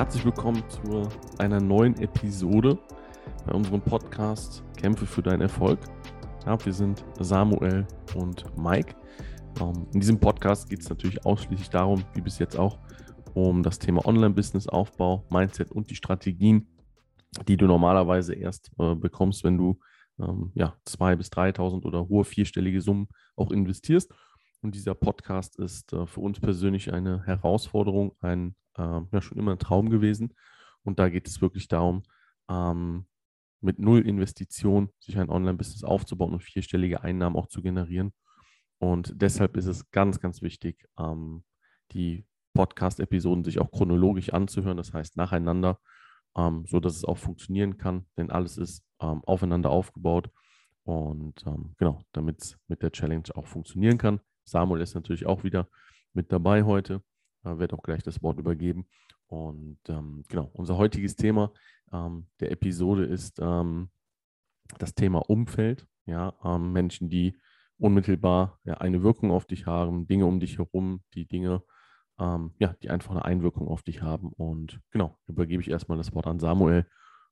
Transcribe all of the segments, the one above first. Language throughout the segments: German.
Herzlich willkommen zu einer neuen Episode bei unserem Podcast Kämpfe für deinen Erfolg. Ja, wir sind Samuel und Mike. Ähm, in diesem Podcast geht es natürlich ausschließlich darum, wie bis jetzt auch, um das Thema Online-Business-Aufbau, Mindset und die Strategien, die du normalerweise erst äh, bekommst, wenn du ähm, ja, 2.000 bis 3.000 oder hohe vierstellige Summen auch investierst. Und dieser Podcast ist äh, für uns persönlich eine Herausforderung, ein äh, ja, schon immer ein Traum gewesen. Und da geht es wirklich darum, ähm, mit null Investition sich ein Online-Business aufzubauen und vierstellige Einnahmen auch zu generieren. Und deshalb ist es ganz, ganz wichtig, ähm, die Podcast-Episoden sich auch chronologisch anzuhören, das heißt nacheinander, ähm, so es auch funktionieren kann, denn alles ist ähm, aufeinander aufgebaut. Und ähm, genau, damit es mit der Challenge auch funktionieren kann. Samuel ist natürlich auch wieder mit dabei heute, äh, werde auch gleich das Wort übergeben. Und ähm, genau, unser heutiges Thema ähm, der Episode ist ähm, das Thema Umfeld. Ja, ähm, Menschen, die unmittelbar ja, eine Wirkung auf dich haben, Dinge um dich herum, die Dinge, ähm, ja, die einfach eine Einwirkung auf dich haben. Und genau, übergebe ich erstmal das Wort an Samuel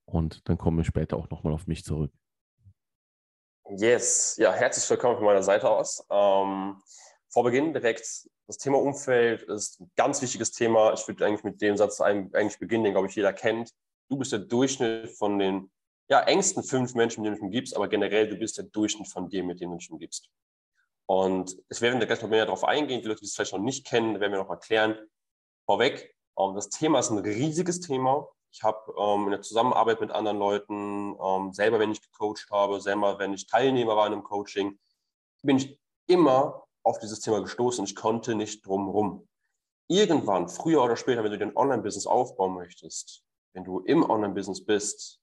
und dann kommen wir später auch nochmal auf mich zurück. Yes, ja, herzlich willkommen von meiner Seite aus. Ähm, vor Beginn direkt, das Thema Umfeld ist ein ganz wichtiges Thema. Ich würde eigentlich mit dem Satz eigentlich beginnen, den, glaube ich, jeder kennt. Du bist der Durchschnitt von den ja, engsten fünf Menschen, mit denen du umgibst, aber generell, du bist der Durchschnitt von dem, mit denen du dich umgibst. Und es werden wir gleich noch mehr darauf eingehen. Die Leute, die es vielleicht noch nicht kennen, werden wir noch erklären. Vorweg, ähm, das Thema ist ein riesiges Thema. Ich habe ähm, in der Zusammenarbeit mit anderen Leuten, ähm, selber wenn ich gecoacht habe, selber wenn ich Teilnehmer war in einem Coaching, bin ich immer auf dieses Thema gestoßen ich konnte nicht drumherum. Irgendwann, früher oder später, wenn du dein Online-Business aufbauen möchtest, wenn du im Online-Business bist,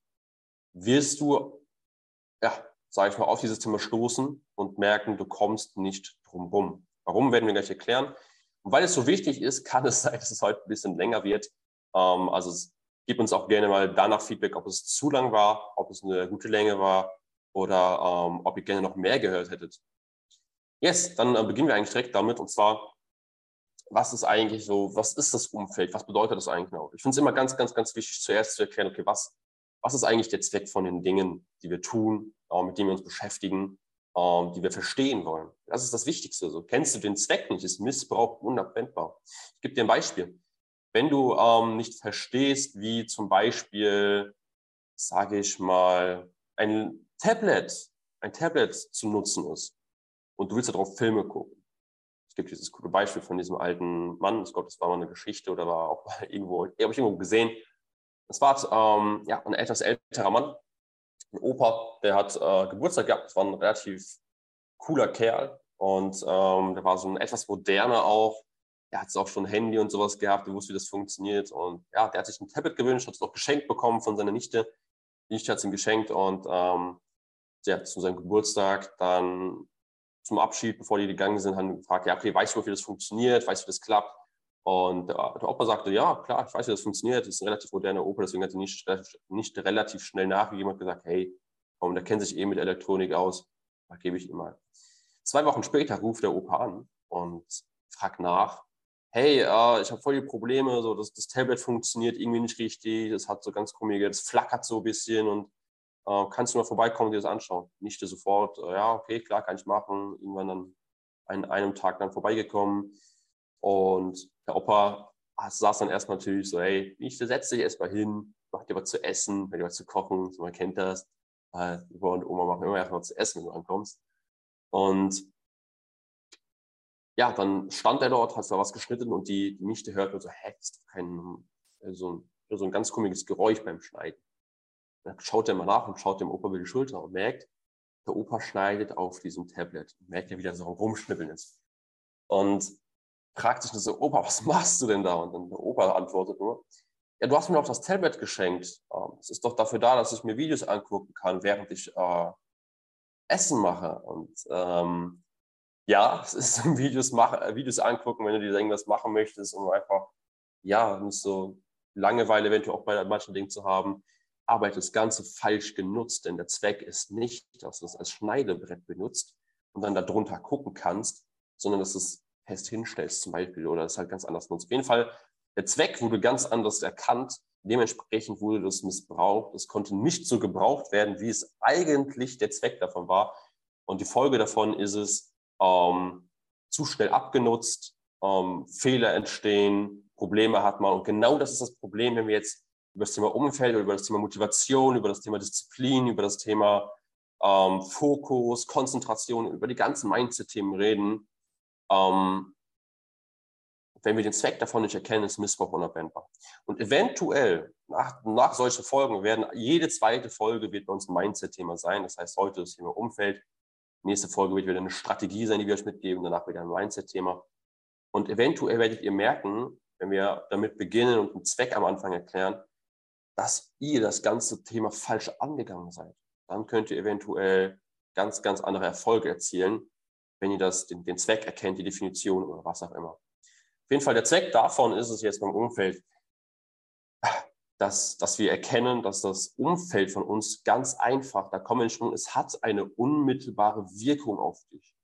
wirst du, ja, sage ich mal, auf dieses Thema stoßen und merken, du kommst nicht drumherum. Warum, werden wir gleich erklären. Und weil es so wichtig ist, kann es sein, dass es heute ein bisschen länger wird. Ähm, also gib uns auch gerne mal danach Feedback, ob es zu lang war, ob es eine gute Länge war oder ähm, ob ihr gerne noch mehr gehört hättet. Yes, dann äh, beginnen wir eigentlich direkt damit und zwar, was ist eigentlich so, was ist das Umfeld, was bedeutet das eigentlich genau? Ich finde es immer ganz, ganz, ganz wichtig zuerst zu erklären, okay, was, was ist eigentlich der Zweck von den Dingen, die wir tun, äh, mit denen wir uns beschäftigen, äh, die wir verstehen wollen. Das ist das Wichtigste. So, kennst du den Zweck nicht, ist Missbrauch unabwendbar. Ich gebe dir ein Beispiel. Wenn du ähm, nicht verstehst, wie zum Beispiel, sage ich mal, ein Tablet, ein Tablet zu nutzen ist und du willst darauf Filme gucken. Es gibt dieses coole Beispiel von diesem alten Mann, ich glaube, das war mal eine Geschichte oder war auch mal irgendwo, habe ich irgendwo gesehen. Das war ähm, ja, ein etwas älterer Mann, ein Opa, der hat äh, Geburtstag gehabt, das war ein relativ cooler Kerl und ähm, der war so ein etwas moderner auch, er hat auch schon Handy und sowas gehabt, der wusste, wie das funktioniert. Und ja, der hat sich ein Tablet gewünscht, hat es auch geschenkt bekommen von seiner Nichte. Die Nichte hat es ihm geschenkt und ähm, ja, zu seinem Geburtstag dann zum Abschied, bevor die gegangen sind, haben gefragt, ja, okay, weißt du, wie das funktioniert, weißt du, wie das klappt? Und der, der Opa sagte, ja, klar, ich weiß, wie das funktioniert. Das ist ein relativ moderner Opa, deswegen hat er nicht, nicht relativ schnell nachgegeben und gesagt, hey, komm, der kennt sich eh mit Elektronik aus, da gebe ich ihm mal. Zwei Wochen später ruft der Opa an und fragt nach, hey, äh, ich habe voll die Probleme, so das, das Tablet funktioniert irgendwie nicht richtig, es hat so ganz komische, das flackert so ein bisschen und äh, kannst du mal vorbeikommen und dir das anschauen? Nicht sofort, äh, ja, okay, klar, kann ich machen. Irgendwann dann an einem Tag dann vorbeigekommen und der Opa saß dann erstmal natürlich so, hey, ich setz dich erstmal hin, mach dir was zu essen, wenn dir was zu kochen, so man kennt das. Äh, und Oma machen immer erstmal was zu essen, wenn du ankommst. Und ja, dann stand er dort, hat da was geschnitten und die, die Nichte hört nur so, hä, ist doch kein, äh, so ein, so ein ganz komisches Geräusch beim Schneiden. Dann schaut er mal nach und schaut dem Opa über die Schulter und merkt, der Opa schneidet auf diesem Tablet merkt ja, wie der so rumschnippeln ist. Und fragt sich nur so, Opa, was machst du denn da? Und dann der Opa antwortet nur, ja, du hast mir auch das Tablet geschenkt. Ähm, es ist doch dafür da, dass ich mir Videos angucken kann, während ich äh, Essen mache. Und ähm, ja, es ist Videos, äh, Videos angucken, wenn du dir irgendwas machen möchtest, um einfach, ja, nicht so Langeweile eventuell auch bei manchen Dingen zu haben. Aber das Ganze falsch genutzt, denn der Zweck ist nicht, dass du es als Schneidebrett benutzt und dann darunter gucken kannst, sondern dass du es fest hinstellst zum Beispiel oder es halt ganz anders nutzt. Auf jeden Fall Der Zweck wurde ganz anders erkannt. Dementsprechend wurde das missbraucht. Es konnte nicht so gebraucht werden, wie es eigentlich der Zweck davon war. Und die Folge davon ist es, ähm, zu schnell abgenutzt, ähm, Fehler entstehen, Probleme hat man. Und genau das ist das Problem, wenn wir jetzt über das Thema Umfeld, über das Thema Motivation, über das Thema Disziplin, über das Thema ähm, Fokus, Konzentration, über die ganzen Mindset-Themen reden. Ähm, wenn wir den Zweck davon nicht erkennen, ist Missbrauch unabwendbar. Und eventuell nach, nach solchen Folgen werden jede zweite Folge wird bei uns ein Mindset-Thema sein. Das heißt, heute das Thema Umfeld. Nächste Folge wird wieder eine Strategie sein, die wir euch mitgeben. Danach wieder ein Mindset-Thema. Und eventuell werdet ihr merken, wenn wir damit beginnen und einen Zweck am Anfang erklären, dass ihr das ganze Thema falsch angegangen seid. Dann könnt ihr eventuell ganz, ganz andere Erfolge erzielen, wenn ihr das, den, den Zweck erkennt, die Definition oder was auch immer. Auf jeden Fall der Zweck davon ist es jetzt beim Umfeld, dass, dass wir erkennen, dass das Umfeld von uns ganz einfach, da kommen wir schon, es hat eine unmittelbare Wirkung auf dich.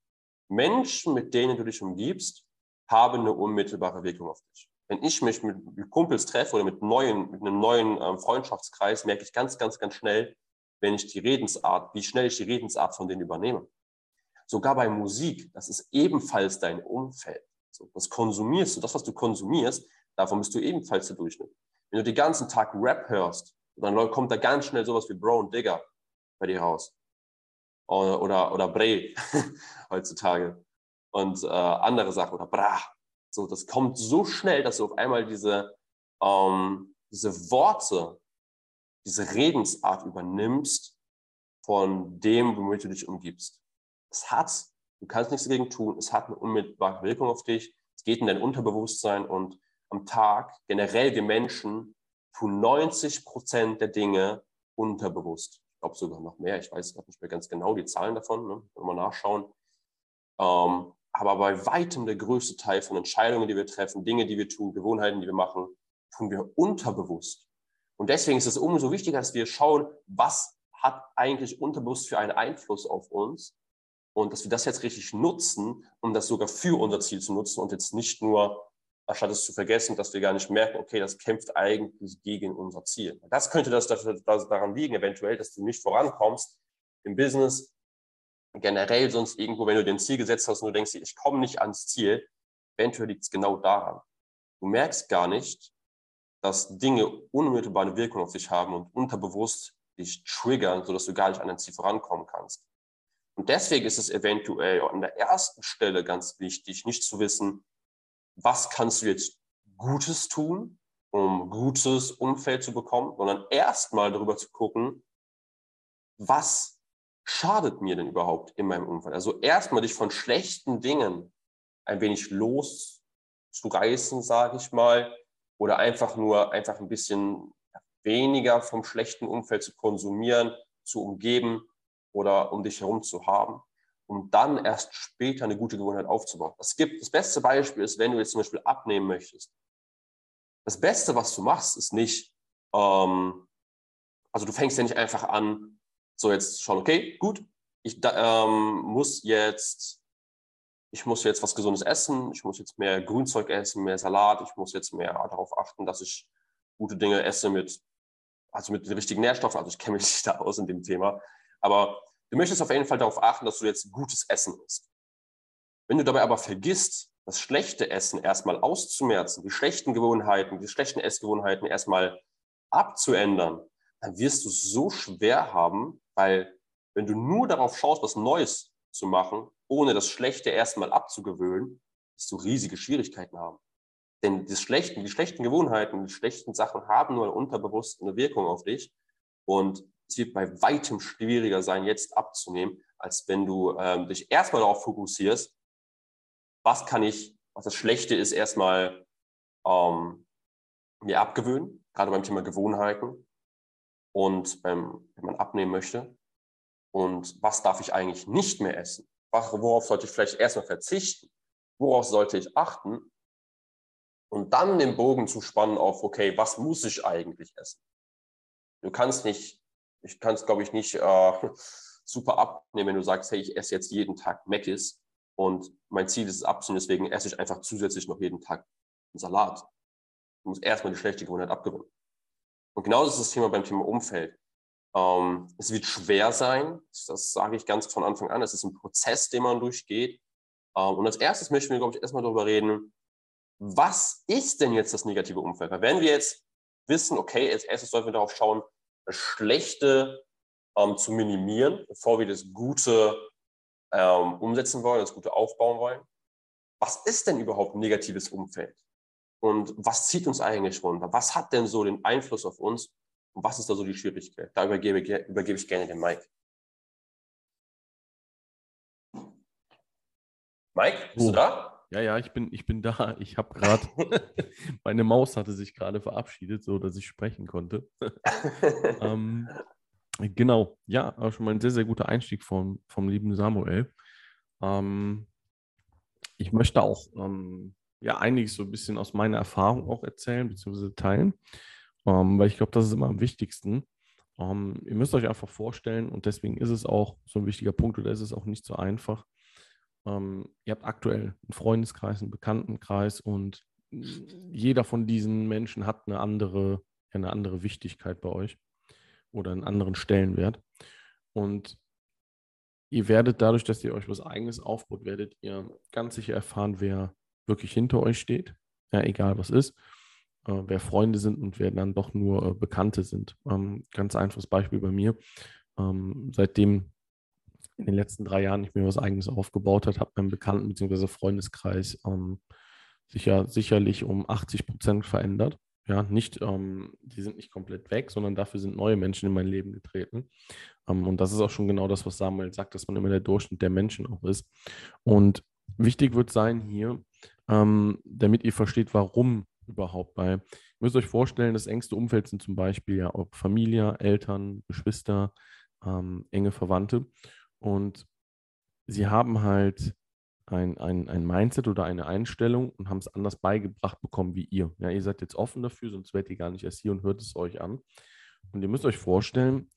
Menschen, mit denen du dich umgibst, haben eine unmittelbare Wirkung auf dich. Wenn ich mich mit Kumpels treffe oder mit, neuen, mit einem neuen ähm, Freundschaftskreis, merke ich ganz, ganz, ganz schnell, wenn ich die Redensart, wie schnell ich die Redensart von denen übernehme. Sogar bei Musik, das ist ebenfalls dein Umfeld. So, das konsumierst du, das, was du konsumierst, davon bist du ebenfalls der Durchschnitt. Wenn du den ganzen Tag Rap hörst, dann kommt da ganz schnell sowas wie Bro und Digger bei dir raus. Oder, oder, oder heutzutage. Und äh, andere Sachen, oder Bra. So, das kommt so schnell, dass du auf einmal diese, ähm, diese Worte, diese Redensart übernimmst von dem, womit du dich umgibst. Es hat, du kannst nichts dagegen tun, es hat eine unmittelbare Wirkung auf dich, es geht in dein Unterbewusstsein und am Tag, generell wir Menschen, tun 90 Prozent der Dinge unterbewusst. Ich glaube sogar noch mehr, ich weiß gerade nicht mehr ganz genau die Zahlen davon, ne? mal nachschauen. Ähm, aber bei weitem der größte Teil von Entscheidungen, die wir treffen, Dinge, die wir tun, Gewohnheiten, die wir machen, tun wir unterbewusst. Und deswegen ist es umso wichtiger, dass wir schauen, was hat eigentlich unterbewusst für einen Einfluss auf uns und dass wir das jetzt richtig nutzen, um das sogar für unser Ziel zu nutzen und jetzt nicht nur, anstatt es zu vergessen, dass wir gar nicht merken, okay, das kämpft eigentlich gegen unser Ziel. Das könnte das, das, das daran liegen, eventuell, dass du nicht vorankommst im Business, generell sonst irgendwo, wenn du den Ziel gesetzt hast und du denkst, ich komme nicht ans Ziel, eventuell liegt es genau daran. Du merkst gar nicht, dass Dinge unmittelbar eine Wirkung auf dich haben und unterbewusst dich triggern, sodass du gar nicht an dein Ziel vorankommen kannst. Und deswegen ist es eventuell an der ersten Stelle ganz wichtig, nicht zu wissen, was kannst du jetzt Gutes tun, um gutes Umfeld zu bekommen, sondern erstmal darüber zu gucken, was schadet mir denn überhaupt in meinem Umfeld? Also erstmal dich von schlechten Dingen ein wenig loszureißen, sage ich mal, oder einfach nur einfach ein bisschen weniger vom schlechten Umfeld zu konsumieren, zu umgeben oder um dich herum zu haben, um dann erst später eine gute Gewohnheit aufzubauen. Das gibt das beste Beispiel ist, wenn du jetzt zum Beispiel abnehmen möchtest. Das Beste, was du machst, ist nicht, ähm, also du fängst ja nicht einfach an, so jetzt schauen, okay, gut, ich ähm, muss jetzt, ich muss jetzt was Gesundes essen, ich muss jetzt mehr Grünzeug essen, mehr Salat, ich muss jetzt mehr darauf achten, dass ich gute Dinge esse mit, also mit den richtigen Nährstoffen. Also ich kenne mich nicht da aus in dem Thema. Aber du möchtest auf jeden Fall darauf achten, dass du jetzt gutes Essen isst. Wenn du dabei aber vergisst, das schlechte Essen erstmal auszumerzen, die schlechten Gewohnheiten, die schlechten Essgewohnheiten erstmal abzuändern, dann wirst du so schwer haben, weil wenn du nur darauf schaust, was Neues zu machen, ohne das Schlechte erstmal abzugewöhnen, wirst du riesige Schwierigkeiten haben. Denn die schlechten, die schlechten Gewohnheiten, die schlechten Sachen haben nur unterbewusst eine Wirkung auf dich. Und es wird bei weitem schwieriger sein, jetzt abzunehmen, als wenn du ähm, dich erstmal darauf fokussierst, was kann ich, was das Schlechte ist, erstmal ähm, mir abgewöhnen, gerade beim Thema Gewohnheiten und beim, wenn man abnehmen möchte. Und was darf ich eigentlich nicht mehr essen? Worauf sollte ich vielleicht erstmal verzichten? Worauf sollte ich achten? Und dann den Bogen zu spannen auf, okay, was muss ich eigentlich essen? Du kannst nicht, ich kann es glaube ich nicht äh, super abnehmen, wenn du sagst, hey, ich esse jetzt jeden Tag Meckis und mein Ziel ist es abzunehmen, deswegen esse ich einfach zusätzlich noch jeden Tag einen Salat. Du musst erstmal die schlechte Gewohnheit abgewöhnen. Und genauso ist das Thema beim Thema Umfeld. Ähm, es wird schwer sein, das sage ich ganz von Anfang an. Es ist ein Prozess, den man durchgeht. Ähm, und als erstes möchten wir, glaube ich, erstmal darüber reden, was ist denn jetzt das negative Umfeld? Weil wenn wir jetzt wissen, okay, als erstes sollten wir darauf schauen, das Schlechte ähm, zu minimieren, bevor wir das Gute ähm, umsetzen wollen, das Gute aufbauen wollen. Was ist denn überhaupt negatives Umfeld? Und was zieht uns eigentlich runter? Was hat denn so den Einfluss auf uns? Und was ist da so die Schwierigkeit? Da übergebe, übergebe ich gerne den Mike. Mike, bist oh. du da? Ja, ja, ich bin, ich bin da. Ich habe gerade, meine Maus hatte sich gerade verabschiedet, so dass ich sprechen konnte. ähm, genau, ja, schon mal ein sehr, sehr guter Einstieg vom, vom lieben Samuel. Ähm, ich möchte auch ähm, ja einiges so ein bisschen aus meiner Erfahrung auch erzählen, beziehungsweise teilen, ähm, weil ich glaube, das ist immer am wichtigsten. Ähm, ihr müsst euch einfach vorstellen, und deswegen ist es auch so ein wichtiger Punkt oder ist es auch nicht so einfach. Ähm, ihr habt aktuell einen Freundeskreis, einen Bekanntenkreis und jeder von diesen Menschen hat eine andere, eine andere Wichtigkeit bei euch oder einen anderen Stellenwert. Und ihr werdet dadurch, dass ihr euch was Eigenes aufbaut, werdet ihr ganz sicher erfahren, wer wirklich hinter euch steht, ja, egal was ist, äh, wer Freunde sind und wer dann doch nur äh, Bekannte sind. Ähm, ganz einfaches Beispiel bei mir. Ähm, seitdem in den letzten drei Jahren ich mir was Eigenes aufgebaut habe, hat mein Bekannten- bzw. Freundeskreis ähm, sicher, sicherlich um 80 Prozent verändert. Ja, nicht, ähm, die sind nicht komplett weg, sondern dafür sind neue Menschen in mein Leben getreten. Ähm, und das ist auch schon genau das, was Samuel sagt, dass man immer der Durchschnitt der Menschen auch ist. Und wichtig wird sein hier, ähm, damit ihr versteht, warum überhaupt. Weil ihr müsst euch vorstellen, das engste Umfeld sind zum Beispiel ja auch Familie, Eltern, Geschwister, ähm, enge Verwandte. Und sie haben halt ein, ein, ein Mindset oder eine Einstellung und haben es anders beigebracht bekommen wie ihr. Ja, ihr seid jetzt offen dafür, sonst werdet ihr gar nicht erst hier und hört es euch an. Und ihr müsst euch vorstellen,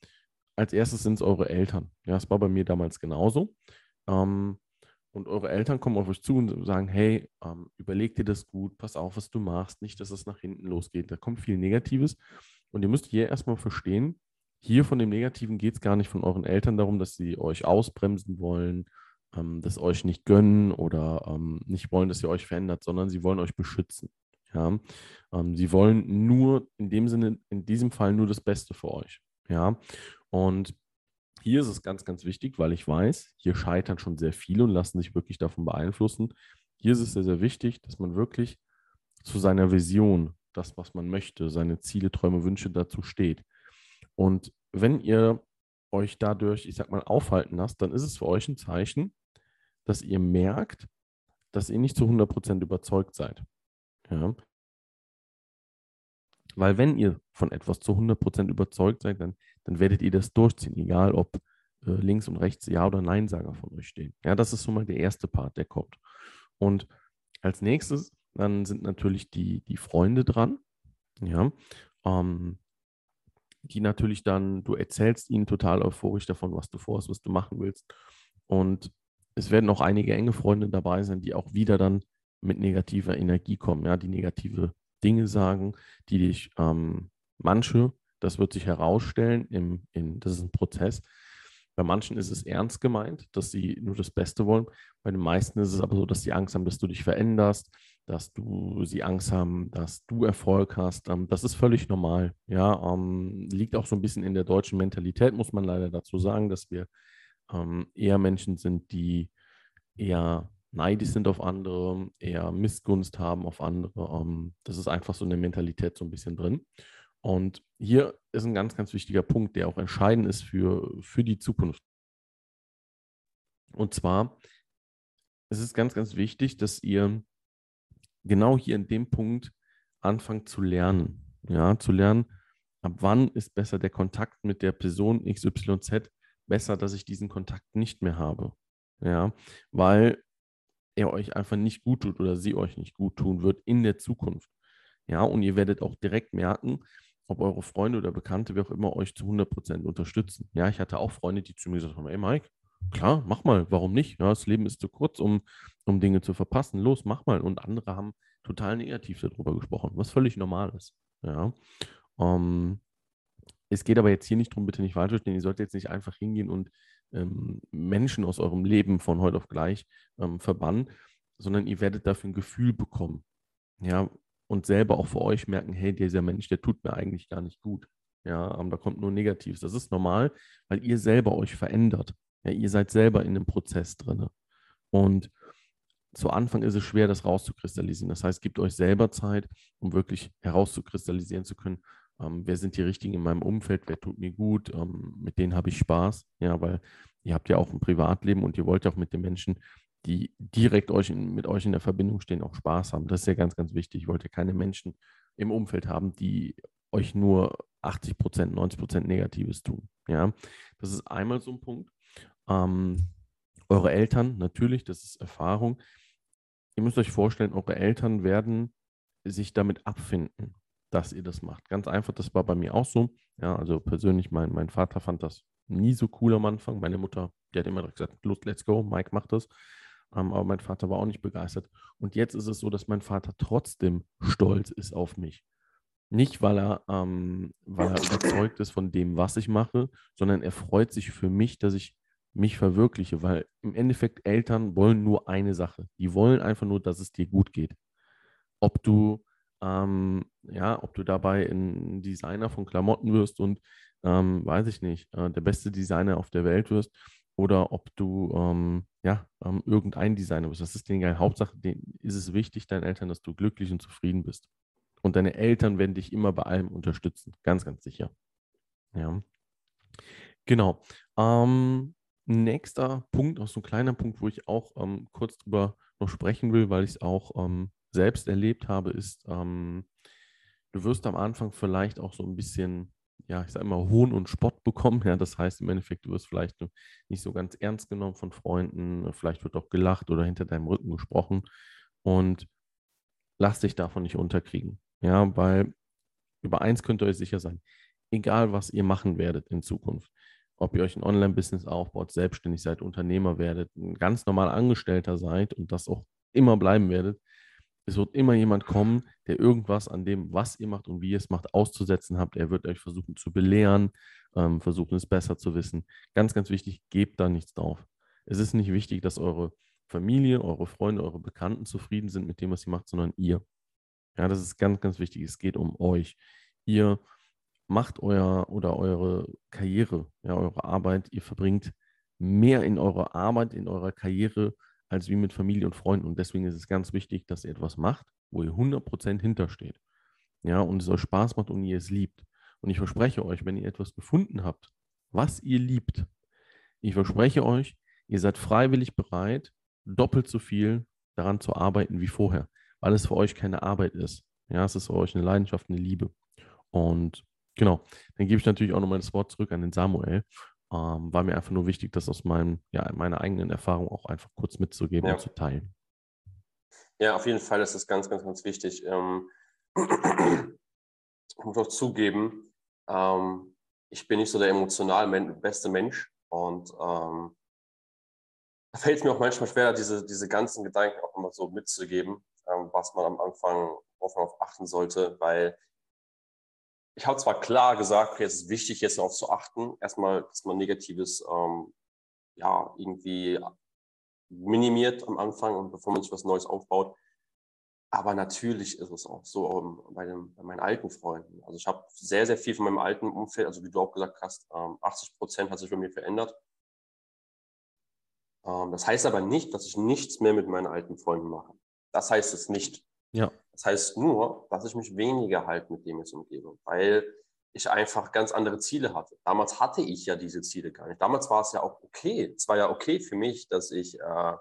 als erstes sind es eure Eltern. Ja, das war bei mir damals genauso. Ähm, und eure Eltern kommen auf euch zu und sagen, hey, ähm, überleg dir das gut, pass auf, was du machst, nicht, dass es nach hinten losgeht. Da kommt viel Negatives. Und ihr müsst hier erstmal verstehen, hier von dem Negativen geht es gar nicht von euren Eltern darum, dass sie euch ausbremsen wollen, ähm, das euch nicht gönnen oder ähm, nicht wollen, dass ihr euch verändert, sondern sie wollen euch beschützen. Ja? Ähm, sie wollen nur in dem Sinne, in diesem Fall nur das Beste für euch. Ja, und hier ist es ganz, ganz wichtig, weil ich weiß, hier scheitern schon sehr viele und lassen sich wirklich davon beeinflussen. Hier ist es sehr, sehr wichtig, dass man wirklich zu seiner Vision, das, was man möchte, seine Ziele, Träume, Wünsche dazu steht. Und wenn ihr euch dadurch, ich sag mal, aufhalten lasst, dann ist es für euch ein Zeichen, dass ihr merkt, dass ihr nicht zu 100% überzeugt seid. Ja. Weil wenn ihr von etwas zu 100% überzeugt seid, dann, dann werdet ihr das durchziehen, egal ob äh, links und rechts Ja oder Nein-Sager von euch stehen. Ja, das ist schon mal der erste Part, der kommt. Und als nächstes, dann sind natürlich die, die Freunde dran. Ja, ähm, die natürlich dann, du erzählst ihnen total euphorisch davon, was du vorhast, was du machen willst. Und es werden auch einige enge Freunde dabei sein, die auch wieder dann mit negativer Energie kommen, ja, die negative Dinge sagen, die dich ähm, manche, das wird sich herausstellen, im, in, das ist ein Prozess. Bei manchen ist es ernst gemeint, dass sie nur das Beste wollen. Bei den meisten ist es aber so, dass sie Angst haben, dass du dich veränderst, dass du sie Angst haben, dass du Erfolg hast. Ähm, das ist völlig normal. Ja, ähm, liegt auch so ein bisschen in der deutschen Mentalität, muss man leider dazu sagen, dass wir ähm, eher Menschen sind, die eher neidisch sind auf andere, eher Missgunst haben auf andere. Ähm, das ist einfach so eine Mentalität so ein bisschen drin. Und hier ist ein ganz, ganz wichtiger Punkt, der auch entscheidend ist für, für die Zukunft. Und zwar es ist ganz, ganz wichtig, dass ihr genau hier in dem Punkt anfangt zu lernen. Ja, zu lernen, ab wann ist besser der Kontakt mit der Person XYZ besser, dass ich diesen Kontakt nicht mehr habe. Ja, weil er euch einfach nicht gut tut oder sie euch nicht gut tun wird in der Zukunft. Ja, und ihr werdet auch direkt merken, ob eure Freunde oder Bekannte, wer auch immer, euch zu 100% unterstützen. Ja, ich hatte auch Freunde, die zu mir gesagt haben, ey Mike, klar, mach mal, warum nicht? Ja, das Leben ist zu kurz, um, um Dinge zu verpassen. Los, mach mal. Und andere haben total negativ darüber gesprochen, was völlig normal ist. Ja. Ähm, es geht aber jetzt hier nicht darum, bitte nicht falsch verstehen, ihr solltet jetzt nicht einfach hingehen und ähm, Menschen aus eurem Leben von heute auf gleich ähm, verbannen, sondern ihr werdet dafür ein Gefühl bekommen. Ja, und selber auch für euch merken, hey, dieser Mensch, der tut mir eigentlich gar nicht gut. Ja, da kommt nur Negatives. Das ist normal, weil ihr selber euch verändert. Ja, ihr seid selber in einem Prozess drin. Und zu Anfang ist es schwer, das rauszukristallisieren. Das heißt, gebt euch selber Zeit, um wirklich herauszukristallisieren zu können, ähm, wer sind die Richtigen in meinem Umfeld, wer tut mir gut, ähm, mit denen habe ich Spaß. Ja, weil ihr habt ja auch ein Privatleben und ihr wollt ja auch mit den Menschen, die direkt euch in, mit euch in der Verbindung stehen, auch Spaß haben. Das ist ja ganz, ganz wichtig. Ihr wollt ja keine Menschen im Umfeld haben, die euch nur 80 Prozent, 90 Prozent Negatives tun. Ja, das ist einmal so ein Punkt. Ähm, eure Eltern, natürlich, das ist Erfahrung. Ihr müsst euch vorstellen, eure Eltern werden sich damit abfinden, dass ihr das macht. Ganz einfach, das war bei mir auch so. Ja, also persönlich, mein, mein Vater fand das nie so cool am Anfang. Meine Mutter, die hat immer gesagt, los, let's go, Mike macht das. Ähm, aber mein Vater war auch nicht begeistert. Und jetzt ist es so, dass mein Vater trotzdem stolz ist auf mich. Nicht, weil er, ähm, weil er überzeugt ist von dem, was ich mache, sondern er freut sich für mich, dass ich mich verwirkliche, weil im Endeffekt Eltern wollen nur eine Sache. Die wollen einfach nur, dass es dir gut geht. Ob du, ähm, ja, ob du dabei ein Designer von Klamotten wirst und, ähm, weiß ich nicht, äh, der beste Designer auf der Welt wirst oder ob du, ähm, ja, ähm, irgendein Designer wirst. Das ist denen egal. Hauptsache denen ist es wichtig, deinen Eltern, dass du glücklich und zufrieden bist. Und deine Eltern werden dich immer bei allem unterstützen. Ganz, ganz sicher. Ja. Genau. Ähm, nächster Punkt, auch so ein kleiner Punkt, wo ich auch ähm, kurz drüber noch sprechen will, weil ich es auch ähm, selbst erlebt habe, ist, ähm, du wirst am Anfang vielleicht auch so ein bisschen, ja, ich sage immer, Hohn und Spott bekommen. Ja, das heißt im Endeffekt, du wirst vielleicht nicht so ganz ernst genommen von Freunden, vielleicht wird auch gelacht oder hinter deinem Rücken gesprochen. Und lass dich davon nicht unterkriegen. Ja, weil über eins könnt ihr euch sicher sein, egal was ihr machen werdet in Zukunft, ob ihr euch ein Online-Business aufbaut, selbstständig seid, Unternehmer werdet, ein ganz normal Angestellter seid und das auch immer bleiben werdet, es wird immer jemand kommen, der irgendwas an dem, was ihr macht und wie ihr es macht, auszusetzen habt. Er wird euch versuchen zu belehren, ähm, versuchen es besser zu wissen. Ganz, ganz wichtig, gebt da nichts drauf. Es ist nicht wichtig, dass eure Familie, eure Freunde, eure Bekannten zufrieden sind mit dem, was ihr macht, sondern ihr. Ja, das ist ganz, ganz wichtig. Es geht um euch. Ihr macht euer oder eure Karriere, ja, eure Arbeit. Ihr verbringt mehr in eurer Arbeit, in eurer Karriere, als wie mit Familie und Freunden. Und deswegen ist es ganz wichtig, dass ihr etwas macht, wo ihr 100% hintersteht. Ja, und es euch Spaß macht und ihr es liebt. Und ich verspreche euch, wenn ihr etwas gefunden habt, was ihr liebt, ich verspreche euch, ihr seid freiwillig bereit, doppelt so viel daran zu arbeiten wie vorher weil es für euch keine Arbeit ist. Ja, es ist für euch eine Leidenschaft, eine Liebe. Und genau, dann gebe ich natürlich auch nochmal das Wort zurück an den Samuel. Ähm, war mir einfach nur wichtig, das aus meinem, ja, meiner eigenen Erfahrung auch einfach kurz mitzugeben ja. und zu teilen. Ja, auf jeden Fall ist das ganz, ganz, ganz wichtig. Ähm, ich muss auch zugeben, ähm, ich bin nicht so der emotional beste Mensch und ähm, da fällt es mir auch manchmal schwer, diese, diese ganzen Gedanken auch immer so mitzugeben ähm, was man am Anfang, worauf man auf achten sollte, weil ich habe zwar klar gesagt, okay, es ist wichtig, jetzt darauf zu achten, erstmal, dass man Negatives ähm, ja, irgendwie minimiert am Anfang und bevor man sich was Neues aufbaut. Aber natürlich ist es auch so um, ähm, bei, den, bei, meinen alten Freunden. Also ich habe sehr, sehr viel von meinem alten Umfeld, also wie du auch gesagt hast, ähm, 80 Prozent hat sich bei mir verändert. Ähm, das heißt aber nicht, dass ich nichts mehr mit meinen alten Freunden mache. Das heißt es nicht. Ja. Das heißt nur, dass ich mich weniger halt mit dem jetzt umgebe, weil ich einfach ganz andere Ziele hatte. Damals hatte ich ja diese Ziele gar nicht. Damals war es ja auch okay. Es war ja okay für mich, dass ich, äh,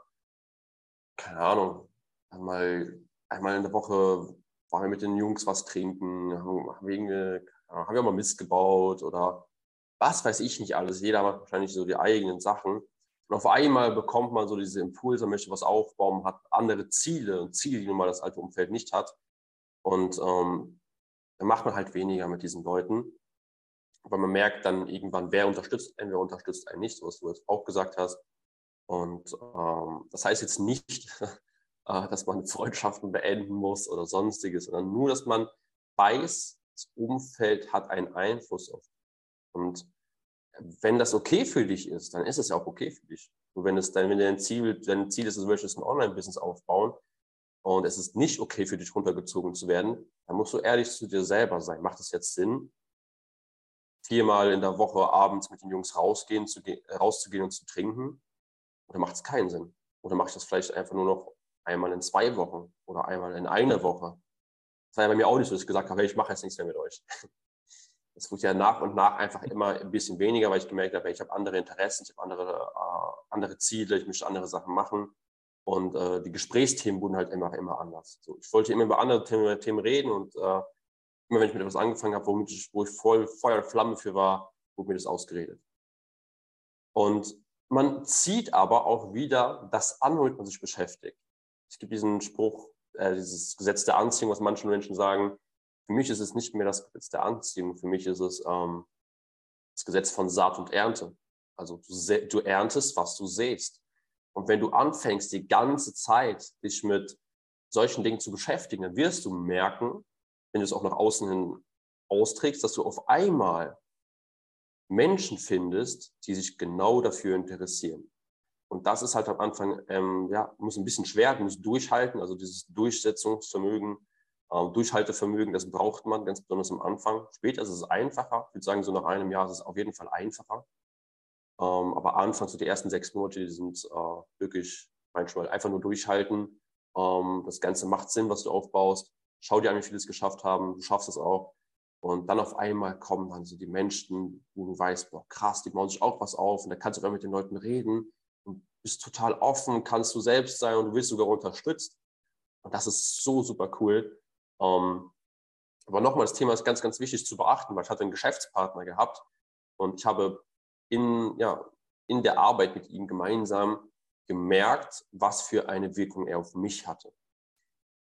keine Ahnung, einmal, einmal in der Woche waren wir mit den Jungs was trinken, haben, haben, wir, haben wir mal Mist gebaut oder was weiß ich nicht alles. Jeder macht wahrscheinlich so die eigenen Sachen. Und auf einmal bekommt man so diese Impulse, möchte was aufbauen, hat andere Ziele und Ziele, die nun mal das alte Umfeld nicht hat. Und ähm, dann macht man halt weniger mit diesen Leuten, weil man merkt dann irgendwann, wer unterstützt einen, wer unterstützt einen nicht, was du jetzt auch gesagt hast. Und ähm, das heißt jetzt nicht, äh, dass man Freundschaften beenden muss oder sonstiges, sondern nur, dass man weiß, das Umfeld hat einen Einfluss auf. Und wenn das okay für dich ist, dann ist es ja auch okay für dich. Und wenn es dann, wenn dein Ziel, dein Ziel ist, du möchtest ein Online-Business aufbauen und es ist nicht okay für dich runtergezogen zu werden, dann musst du ehrlich zu dir selber sein. Macht es jetzt Sinn, viermal in der Woche abends mit den Jungs rausgehen, zu, rauszugehen und zu trinken? Oder macht es keinen Sinn? Oder mache ich das vielleicht einfach nur noch einmal in zwei Wochen oder einmal in einer Woche? Das war ja bei mir auch nicht so, dass ich gesagt habe, hey, ich mache jetzt nichts mehr mit euch. Es wurde ja nach und nach einfach immer ein bisschen weniger, weil ich gemerkt habe, ich habe andere Interessen, ich habe andere, äh, andere Ziele, ich möchte andere Sachen machen. Und äh, die Gesprächsthemen wurden halt immer, immer anders. So, ich wollte immer über andere Themen, Themen reden und äh, immer wenn ich mit etwas angefangen habe, womit ich, wo ich voll Feuer und Flamme für war, wurde mir das ausgeredet. Und man zieht aber auch wieder das an, womit man sich beschäftigt. Es gibt diesen Spruch, äh, dieses Gesetz der Anziehung, was manche Menschen sagen. Für mich ist es nicht mehr das Gesetz der Anziehung, für mich ist es ähm, das Gesetz von Saat und Ernte. Also du, du erntest, was du sähst. Und wenn du anfängst, die ganze Zeit dich mit solchen Dingen zu beschäftigen, dann wirst du merken, wenn du es auch nach außen hin austrägst, dass du auf einmal Menschen findest, die sich genau dafür interessieren. Und das ist halt am Anfang, ähm, ja, muss ein bisschen schwer, muss durchhalten, also dieses Durchsetzungsvermögen, Durchhaltevermögen, das braucht man ganz besonders am Anfang. Später ist es einfacher, ich würde sagen, so nach einem Jahr ist es auf jeden Fall einfacher. Ähm, aber anfangs, so die ersten sechs Monate, die sind äh, wirklich manchmal einfach nur durchhalten. Ähm, das Ganze macht Sinn, was du aufbaust. Schau dir an, wie viele es geschafft haben. Du schaffst es auch. Und dann auf einmal kommen dann so die Menschen, wo du weißt, boah, krass, die bauen sich auch was auf. Und da kannst du dann mit den Leuten reden und bist total offen, kannst du selbst sein und du wirst sogar unterstützt. Und das ist so super cool. Ähm, aber nochmal, das Thema ist ganz, ganz wichtig zu beachten, weil ich hatte einen Geschäftspartner gehabt und ich habe in, ja, in der Arbeit mit ihm gemeinsam gemerkt, was für eine Wirkung er auf mich hatte.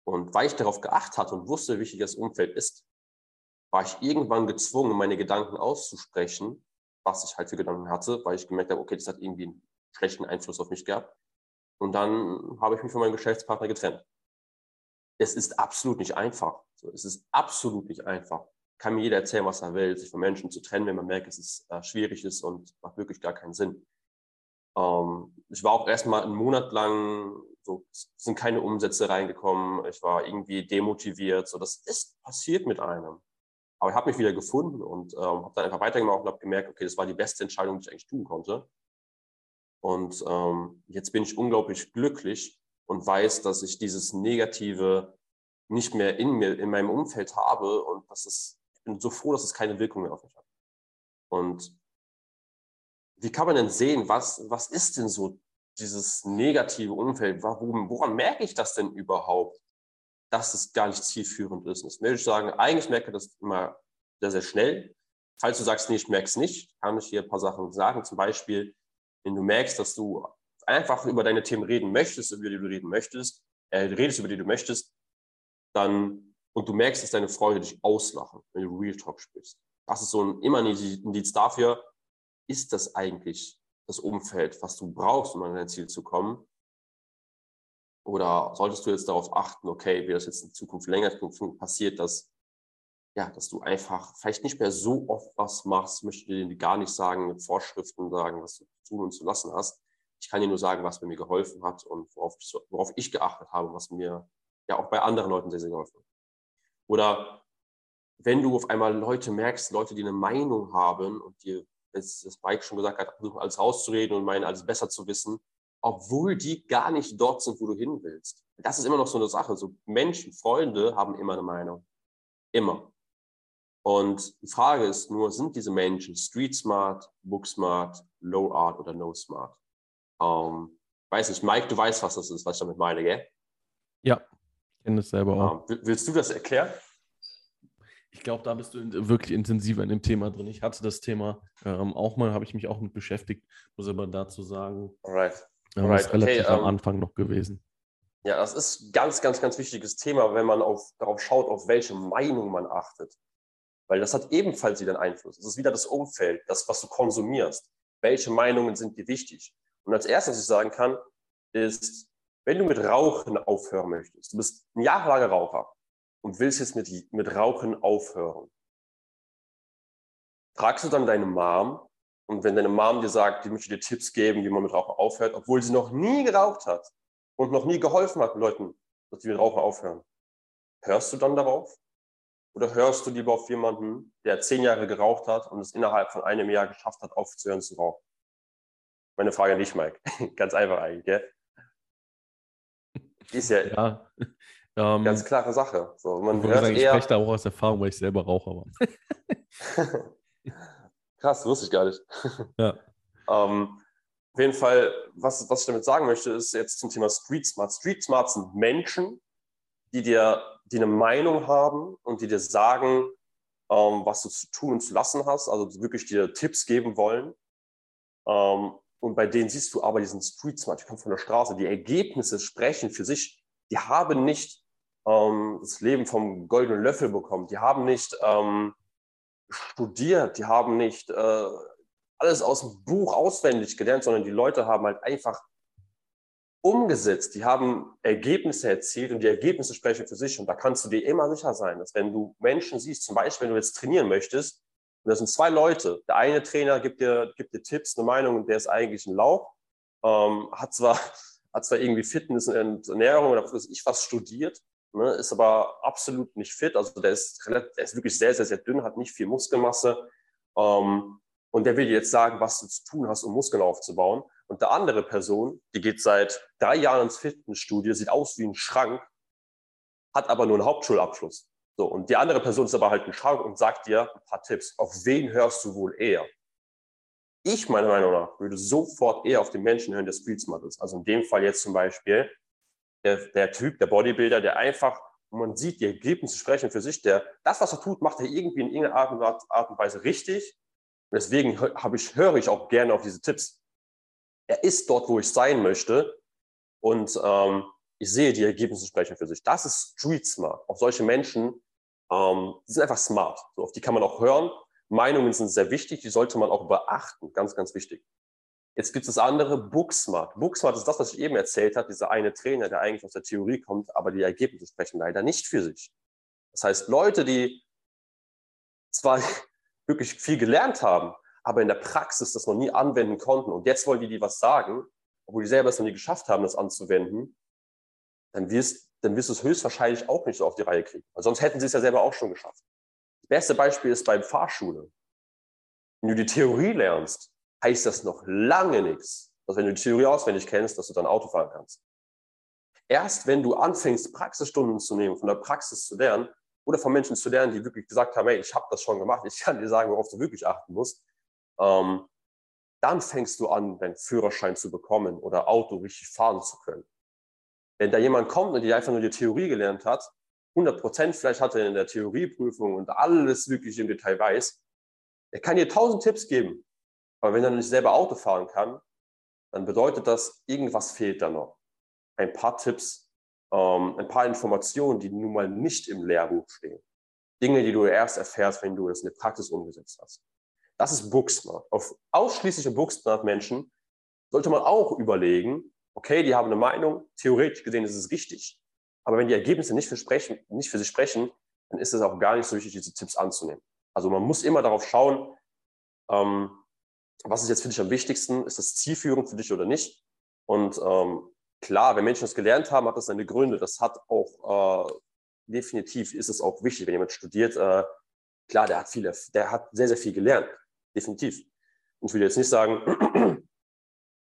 Und weil ich darauf geachtet hatte und wusste, wie wichtig das Umfeld ist, war ich irgendwann gezwungen, meine Gedanken auszusprechen, was ich halt für Gedanken hatte, weil ich gemerkt habe, okay, das hat irgendwie einen schlechten Einfluss auf mich gehabt. Und dann habe ich mich von meinem Geschäftspartner getrennt. Es ist absolut nicht einfach. Es ist absolut nicht einfach kann mir jeder erzählen, was er will, sich von Menschen zu trennen, wenn man merkt, dass es äh, schwierig ist und macht wirklich gar keinen Sinn. Ähm, ich war auch erstmal einen Monat lang, so sind keine Umsätze reingekommen, ich war irgendwie demotiviert, so das ist passiert mit einem. Aber ich habe mich wieder gefunden und ähm, habe dann einfach weitergemacht und habe gemerkt, okay, das war die beste Entscheidung, die ich eigentlich tun konnte. Und ähm, jetzt bin ich unglaublich glücklich und weiß, dass ich dieses Negative nicht mehr in mir, in meinem Umfeld habe und dass es bin so froh, dass es keine Wirkung mehr auf mich hat. Und wie kann man denn sehen, was, was ist denn so dieses negative Umfeld? Warum, woran merke ich das denn überhaupt, dass es gar nicht zielführend ist? Das würde ich sagen, eigentlich merke ich das immer sehr, sehr schnell. Falls du sagst, nee, ich merke es nicht, kann ich hier ein paar Sachen sagen. Zum Beispiel, wenn du merkst, dass du einfach über deine Themen reden möchtest, über die du reden möchtest, äh, redest, über die du möchtest, dann und du merkst, dass deine Freunde dich auslachen, wenn du Real Talk sprichst. Das ist so ein, immer ein Indiz dafür, ist das eigentlich das Umfeld, was du brauchst, um an dein Ziel zu kommen? Oder solltest du jetzt darauf achten, okay, wie das jetzt in Zukunft länger passiert, dass, ja, dass du einfach vielleicht nicht mehr so oft was machst, möchte dir gar nicht sagen, mit Vorschriften sagen, was du zu tun und zu lassen hast. Ich kann dir nur sagen, was mir geholfen hat und worauf ich, worauf ich geachtet habe, was mir ja auch bei anderen Leuten sehr, sehr geholfen hat. Oder wenn du auf einmal Leute merkst, Leute, die eine Meinung haben und dir, das, das Mike schon gesagt hat, versuchen alles rauszureden und meinen, alles besser zu wissen, obwohl die gar nicht dort sind, wo du hin willst. Das ist immer noch so eine Sache. So Menschen, Freunde haben immer eine Meinung. Immer. Und die Frage ist nur, sind diese Menschen street smart, book smart, low art oder no smart? Ähm, weiß nicht, Mike, du weißt, was das ist, was ich damit meine, gell? Ja, kenne es selber auch. Ähm, willst du das erklären? Ich glaube, da bist du wirklich intensiver in dem Thema drin. Ich hatte das Thema ähm, auch mal, habe ich mich auch mit beschäftigt, muss aber dazu sagen, Alright. Alright. ist relativ okay, am um, ähm, Anfang noch gewesen. Ja, das ist ein ganz, ganz, ganz wichtiges Thema, wenn man auf, darauf schaut, auf welche Meinung man achtet. Weil das hat ebenfalls wieder einen Einfluss. Das ist wieder das Umfeld, das, was du konsumierst. Welche Meinungen sind dir wichtig? Und als erstes, was ich sagen kann, ist, wenn du mit Rauchen aufhören möchtest, du bist ein jahrelanger Raucher und willst jetzt mit, mit Rauchen aufhören, fragst du dann deine Mom und wenn deine Mom dir sagt, die möchte dir Tipps geben, wie man mit Rauchen aufhört, obwohl sie noch nie geraucht hat und noch nie geholfen hat Leuten, dass sie mit Rauchen aufhören, hörst du dann darauf? Oder hörst du lieber auf jemanden, der zehn Jahre geraucht hat und es innerhalb von einem Jahr geschafft hat, aufzuhören zu rauchen? Meine Frage an dich, Mike. Ganz einfach eigentlich, gell? Ist ja, ja ähm, ganz klare Sache. So, man hört sagen, eher, ich spreche da auch aus Erfahrung, weil ich selber Raucher war. Krass, wusste ich gar nicht. Ja. ähm, auf jeden Fall, was, was ich damit sagen möchte, ist jetzt zum Thema Street Smart. Street Smart sind Menschen, die dir, die eine Meinung haben und die dir sagen, ähm, was du zu tun und zu lassen hast, also wirklich dir Tipps geben wollen. Ähm, und bei denen siehst du aber diesen Street Smart, die kommen von der Straße, die Ergebnisse sprechen für sich. Die haben nicht ähm, das Leben vom goldenen Löffel bekommen. Die haben nicht ähm, studiert, die haben nicht äh, alles aus dem Buch auswendig gelernt, sondern die Leute haben halt einfach umgesetzt. Die haben Ergebnisse erzielt und die Ergebnisse sprechen für sich. Und da kannst du dir immer sicher sein, dass wenn du Menschen siehst, zum Beispiel, wenn du jetzt trainieren möchtest, und das sind zwei Leute. Der eine Trainer gibt dir, gibt dir Tipps, eine Meinung, und der ist eigentlich ein Lauch. Ähm, hat, zwar, hat zwar irgendwie Fitness und Ernährung oder was ich was studiert, ne, ist aber absolut nicht fit. Also der ist, relativ, der ist wirklich sehr, sehr, sehr dünn, hat nicht viel Muskelmasse. Ähm, und der will dir jetzt sagen, was du zu tun hast, um Muskeln aufzubauen. Und der andere Person, die geht seit drei Jahren ins Fitnessstudio, sieht aus wie ein Schrank, hat aber nur einen Hauptschulabschluss. So, und die andere Person ist aber halt ein Schrank und sagt dir ein paar Tipps. Auf wen hörst du wohl eher? Ich, meiner Meinung nach, würde sofort eher auf den Menschen hören, der Street Smart ist. Also in dem Fall jetzt zum Beispiel der, der Typ, der Bodybuilder, der einfach, man sieht, die Ergebnisse sprechen für sich, der das, was er tut, macht er irgendwie in irgendeiner Art und, Weise richtig. Und deswegen ich, höre ich auch gerne auf diese Tipps. Er ist dort, wo ich sein möchte. Und ähm, ich sehe, die Ergebnisse sprechen für sich. Das ist Street Smart. Auf solche Menschen ähm, die sind einfach smart. So, auf die kann man auch hören. Meinungen sind sehr wichtig, die sollte man auch beachten. Ganz, ganz wichtig. Jetzt gibt es das andere, Booksmart. Booksmart ist das, was ich eben erzählt habe, dieser eine Trainer, der eigentlich aus der Theorie kommt, aber die Ergebnisse sprechen leider nicht für sich. Das heißt, Leute, die zwar wirklich viel gelernt haben, aber in der Praxis das noch nie anwenden konnten und jetzt wollen die dir was sagen, obwohl die selber es noch nie geschafft haben, das anzuwenden, dann wirst, dann wirst du es höchstwahrscheinlich auch nicht so auf die Reihe kriegen. Weil sonst hätten sie es ja selber auch schon geschafft. Das beste Beispiel ist beim Fahrschule. Wenn du die Theorie lernst, heißt das noch lange nichts, dass wenn du die Theorie auswendig kennst, dass du dann Auto fahren kannst. Erst wenn du anfängst, Praxisstunden zu nehmen, von der Praxis zu lernen oder von Menschen zu lernen, die wirklich gesagt haben, hey, ich habe das schon gemacht, ich kann dir sagen, worauf du wirklich achten musst, ähm, dann fängst du an, deinen Führerschein zu bekommen oder Auto richtig fahren zu können. Wenn da jemand kommt und die einfach nur die Theorie gelernt hat, 100 Prozent vielleicht hat er in der Theorieprüfung und alles wirklich im Detail weiß, er kann dir 1000 Tipps geben. Aber wenn er nicht selber Auto fahren kann, dann bedeutet das, irgendwas fehlt da noch. Ein paar Tipps, ähm, ein paar Informationen, die nun mal nicht im Lehrbuch stehen. Dinge, die du erst erfährst, wenn du es in der Praxis umgesetzt hast. Das ist Booksmart. Auf ausschließliche Booksmart-Menschen sollte man auch überlegen, okay, die haben eine Meinung, theoretisch gesehen ist es richtig. Aber wenn die Ergebnisse nicht für, sprechen, nicht für sich sprechen, dann ist es auch gar nicht so wichtig, diese Tipps anzunehmen. Also man muss immer darauf schauen, ähm, was ist jetzt für dich am wichtigsten? Ist das zielführend für dich oder nicht? Und ähm, klar, wenn Menschen das gelernt haben, hat das seine Gründe. Das hat auch äh, definitiv ist es auch wichtig, wenn jemand studiert. Äh, klar, der hat viel, der hat sehr, sehr viel gelernt, definitiv. Und ich will jetzt nicht sagen,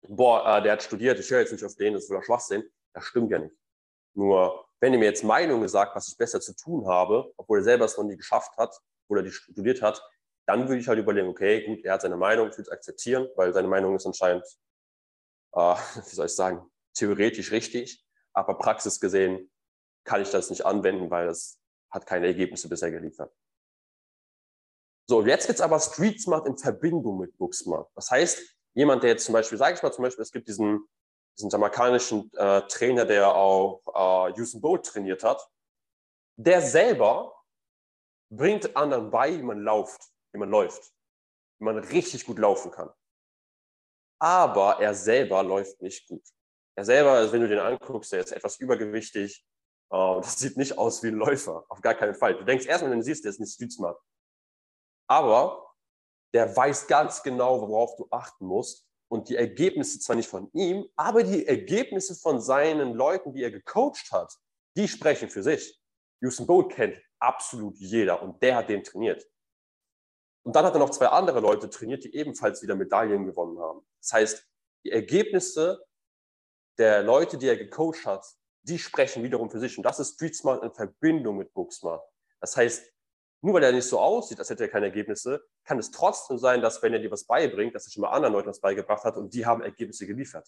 boah, äh, der hat studiert, ich höre jetzt nicht auf den, das ist voller Schwachsinn. Das stimmt ja nicht. Nur, wenn er mir jetzt Meinungen sagt, was ich besser zu tun habe, obwohl er selber es noch nie geschafft hat oder die studiert hat, dann würde ich halt überlegen, okay, gut, er hat seine Meinung, ich würde es akzeptieren, weil seine Meinung ist anscheinend, äh, wie soll ich sagen, theoretisch richtig, aber praxis gesehen kann ich das nicht anwenden, weil es hat keine Ergebnisse bisher geliefert. So, jetzt wird es aber Street Smart in Verbindung mit Book Smart. Das heißt, jemand, der jetzt zum Beispiel, sage ich mal zum Beispiel, es gibt diesen, diesen jamaikanischen äh, Trainer, der auch äh, Usain Bolt trainiert hat, der selber bringt anderen bei, wie man läuft, wie man läuft, wie man richtig gut laufen kann. aber er selber läuft nicht gut. Er selber, also wenn du den anguckst, der ist etwas übergewichtig. Uh, das sieht nicht aus wie ein Läufer, auf gar keinen Fall. Du denkst erstmal, wenn du siehst, der ist nicht Street Smart. Aber der weiß ganz genau, worauf du achten musst. Und die Ergebnisse zwar nicht von ihm, aber die Ergebnisse von seinen Leuten, die er gecoacht hat, die sprechen für sich. Usain Bolt kennt absolut jeder und der hat den trainiert. Und dann hat er noch zwei andere Leute trainiert, die ebenfalls wieder Medaillen gewonnen haben. Das heißt, die Ergebnisse der Leute, die er gecoacht hat, die sprechen wiederum für sich. Und das ist Street Smart in Verbindung mit Booksmart. Das heißt, nur weil er nicht so aussieht, als hätte er keine Ergebnisse, kann es trotzdem sein, dass wenn er dir was beibringt, dass er schon mal anderen Leuten was beigebracht hat und die haben Ergebnisse geliefert.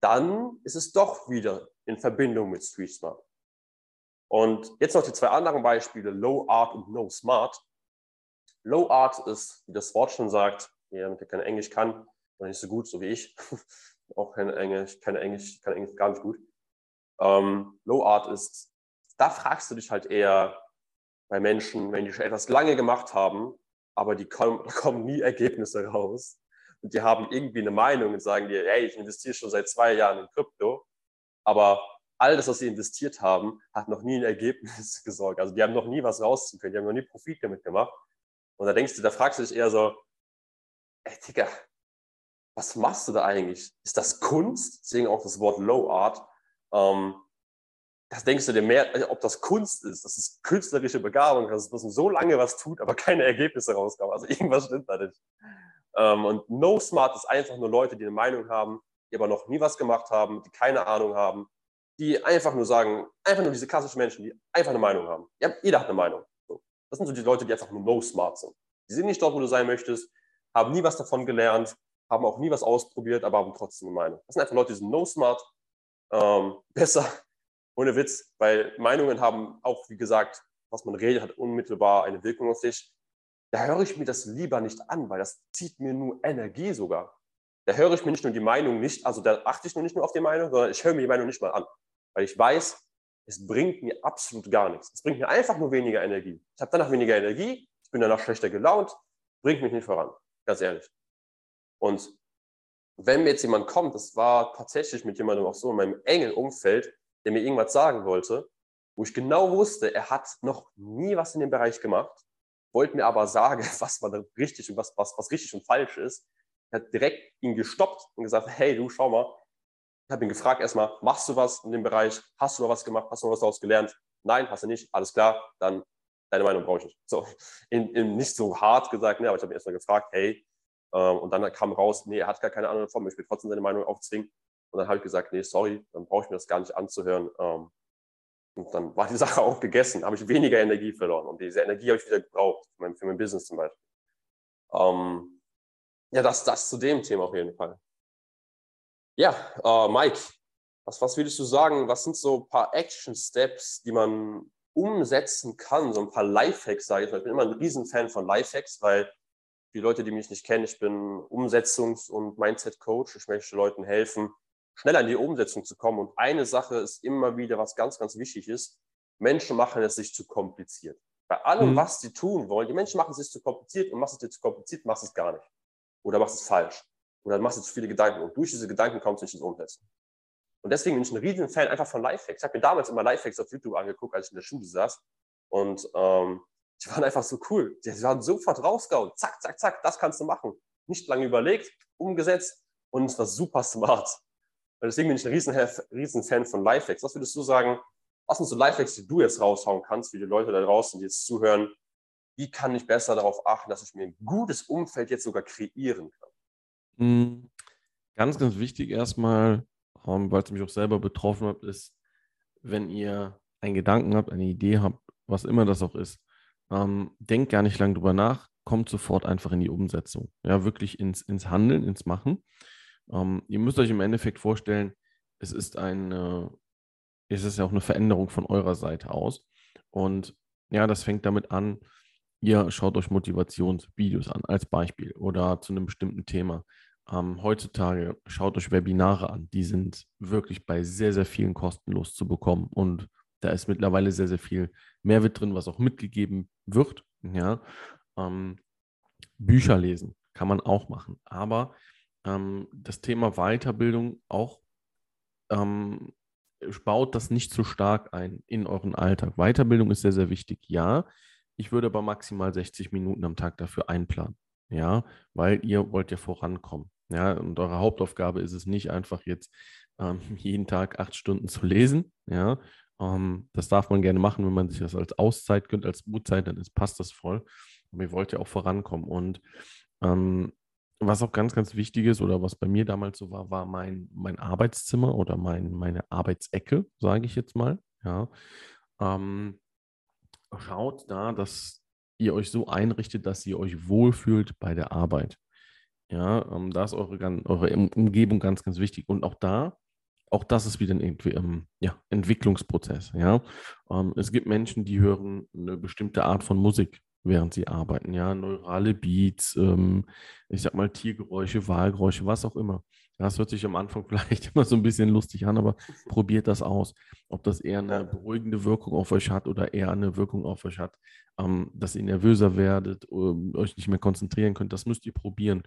Dann ist es doch wieder in Verbindung mit Street Smart. Und jetzt noch die zwei anderen Beispiele, Low Art und No Smart. Low Art ist, wie das Wort schon sagt, jeder, der kein Englisch kann, oder nicht so gut, so wie ich, auch kein Englisch, kein Englisch, kann Englisch gar nicht gut. Ähm, Low Art ist, da fragst du dich halt eher bei Menschen, wenn die schon etwas lange gemacht haben, aber die kommen, kommen nie Ergebnisse raus. Und die haben irgendwie eine Meinung und sagen dir, hey, ich investiere schon seit zwei Jahren in Krypto, aber all das, was sie investiert haben, hat noch nie ein Ergebnis gesorgt. Also die haben noch nie was rausziehen können, die haben noch nie Profit damit gemacht. Und da denkst du, da fragst du dich eher so, ey Digga, was machst du da eigentlich? Ist das Kunst? Deswegen auch das Wort Low Art. Ähm, das denkst du dir mehr, ob das Kunst ist, das ist künstlerische Begabung, dass man so lange was tut, aber keine Ergebnisse rauskommen. Also irgendwas stimmt da nicht. Ähm, und No Smart ist einfach nur Leute, die eine Meinung haben, die aber noch nie was gemacht haben, die keine Ahnung haben, die einfach nur sagen, einfach nur diese klassischen Menschen, die einfach eine Meinung haben. Ja, jeder hat eine Meinung. Das sind so die Leute, die einfach nur no smart sind. Die sind nicht dort, wo du sein möchtest, haben nie was davon gelernt, haben auch nie was ausprobiert, aber haben trotzdem eine Meinung. Das sind einfach Leute, die sind no smart. Ähm, besser, ohne Witz, weil Meinungen haben auch, wie gesagt, was man redet, hat unmittelbar eine Wirkung auf dich. Da höre ich mir das lieber nicht an, weil das zieht mir nur Energie sogar. Da höre ich mir nicht nur die Meinung nicht, also da achte ich nur nicht nur auf die Meinung, sondern ich höre mir die Meinung nicht mal an. Weil ich weiß, es bringt mir absolut gar nichts. Es bringt mir einfach nur weniger Energie. Ich habe danach weniger Energie, ich bin danach schlechter gelaunt, bringt mich nicht voran. Ganz ehrlich. Und wenn mir jetzt jemand kommt, das war tatsächlich mit jemandem auch so in meinem engen Umfeld, der mir irgendwas sagen wollte, wo ich genau wusste, er hat noch nie was in dem Bereich gemacht, wollte mir aber sagen, was war richtig und was, was, was richtig und falsch ist. Er hat direkt ihn gestoppt und gesagt, hey, du, schau mal, ich habe ihn gefragt erstmal, machst du was in dem Bereich? Hast du noch was gemacht? Hast du noch was daraus gelernt? Nein, hast du nicht. Alles klar, dann deine Meinung brauche ich nicht. So, in, in nicht so hart gesagt, ne, aber ich habe ihn erstmal gefragt, hey, ähm, und dann kam raus, nee, er hat gar keine Ahnung davon, ich will trotzdem seine Meinung aufzwingen. Und dann habe ich gesagt, nee, sorry, dann brauche ich mir das gar nicht anzuhören. Ähm, und dann war die Sache auch gegessen, habe ich weniger Energie verloren. Und diese Energie habe ich wieder gebraucht, für mein, für mein Business zum Beispiel. Ähm, ja, das, das zu dem Thema auf jeden Fall. Ja, äh, Mike, was, was würdest du sagen? Was sind so ein paar Action Steps, die man umsetzen kann? So ein paar Lifehacks, sage ich mal. Ich bin immer ein Riesenfan von Lifehacks, weil die Leute, die mich nicht kennen, ich bin Umsetzungs- und Mindset-Coach. Ich möchte Leuten helfen, schneller in die Umsetzung zu kommen. Und eine Sache ist immer wieder, was ganz, ganz wichtig ist. Menschen machen es sich zu kompliziert. Bei allem, mhm. was sie tun wollen, die Menschen machen es sich zu kompliziert und machst es dir zu kompliziert, machst es gar nicht. Oder machst es falsch oder machst du zu viele Gedanken und durch diese Gedanken kommst du nicht ins Umsetzen. Und deswegen bin ich ein riesen Fan einfach von Lifehacks. Ich habe mir damals immer Lifehacks auf YouTube angeguckt, als ich in der Schule saß. Und ähm, die waren einfach so cool. Die waren sofort rausgehauen. Zack, zack, zack, das kannst du machen. Nicht lange überlegt, umgesetzt und es war super smart. Und deswegen bin ich ein riesen, riesen Fan von Lifehacks. Was würdest du sagen, was sind so Lifehacks, die du jetzt raushauen kannst, für die Leute da draußen, die jetzt zuhören? Wie kann ich besser darauf achten, dass ich mir ein gutes Umfeld jetzt sogar kreieren kann? Hm, ganz, ganz wichtig erstmal, ähm, weil es mich auch selber betroffen hat, ist, wenn ihr einen Gedanken habt, eine Idee habt, was immer das auch ist, ähm, denkt gar nicht lange drüber nach, kommt sofort einfach in die Umsetzung. Ja, wirklich ins, ins Handeln, ins Machen. Ähm, ihr müsst euch im Endeffekt vorstellen, es ist eine, es ist ja auch eine Veränderung von eurer Seite aus. Und ja, das fängt damit an, ihr schaut euch Motivationsvideos an, als Beispiel oder zu einem bestimmten Thema. Ähm, heutzutage schaut euch Webinare an. Die sind wirklich bei sehr, sehr vielen kostenlos zu bekommen. Und da ist mittlerweile sehr, sehr viel Mehrwert drin, was auch mitgegeben wird. Ja. Ähm, Bücher lesen kann man auch machen. Aber ähm, das Thema Weiterbildung auch ähm, baut das nicht so stark ein in euren Alltag. Weiterbildung ist sehr, sehr wichtig, ja. Ich würde aber maximal 60 Minuten am Tag dafür einplanen, ja, weil ihr wollt ja vorankommen. Ja, und eure Hauptaufgabe ist es nicht einfach jetzt ähm, jeden Tag acht Stunden zu lesen. Ja, ähm, das darf man gerne machen, wenn man sich das als Auszeit gönnt, als Mutzeit, dann ist, passt das voll. Aber ihr wollt ja auch vorankommen. Und ähm, was auch ganz, ganz wichtig ist oder was bei mir damals so war, war mein, mein Arbeitszimmer oder mein, meine Arbeitsecke, sage ich jetzt mal. Ja. Ähm, schaut da, dass ihr euch so einrichtet, dass ihr euch wohlfühlt bei der Arbeit. Ja, ähm, da ist eure, eure Umgebung ganz, ganz wichtig. Und auch da, auch das ist wieder ein ähm, ja, Entwicklungsprozess. Ja, ähm, es gibt Menschen, die hören eine bestimmte Art von Musik, während sie arbeiten. Ja, neurale Beats, ähm, ich sag mal Tiergeräusche, Wahlgeräusche, was auch immer. Das hört sich am Anfang vielleicht immer so ein bisschen lustig an, aber probiert das aus. Ob das eher eine beruhigende Wirkung auf euch hat oder eher eine Wirkung auf euch hat, ähm, dass ihr nervöser werdet, ähm, euch nicht mehr konzentrieren könnt, das müsst ihr probieren.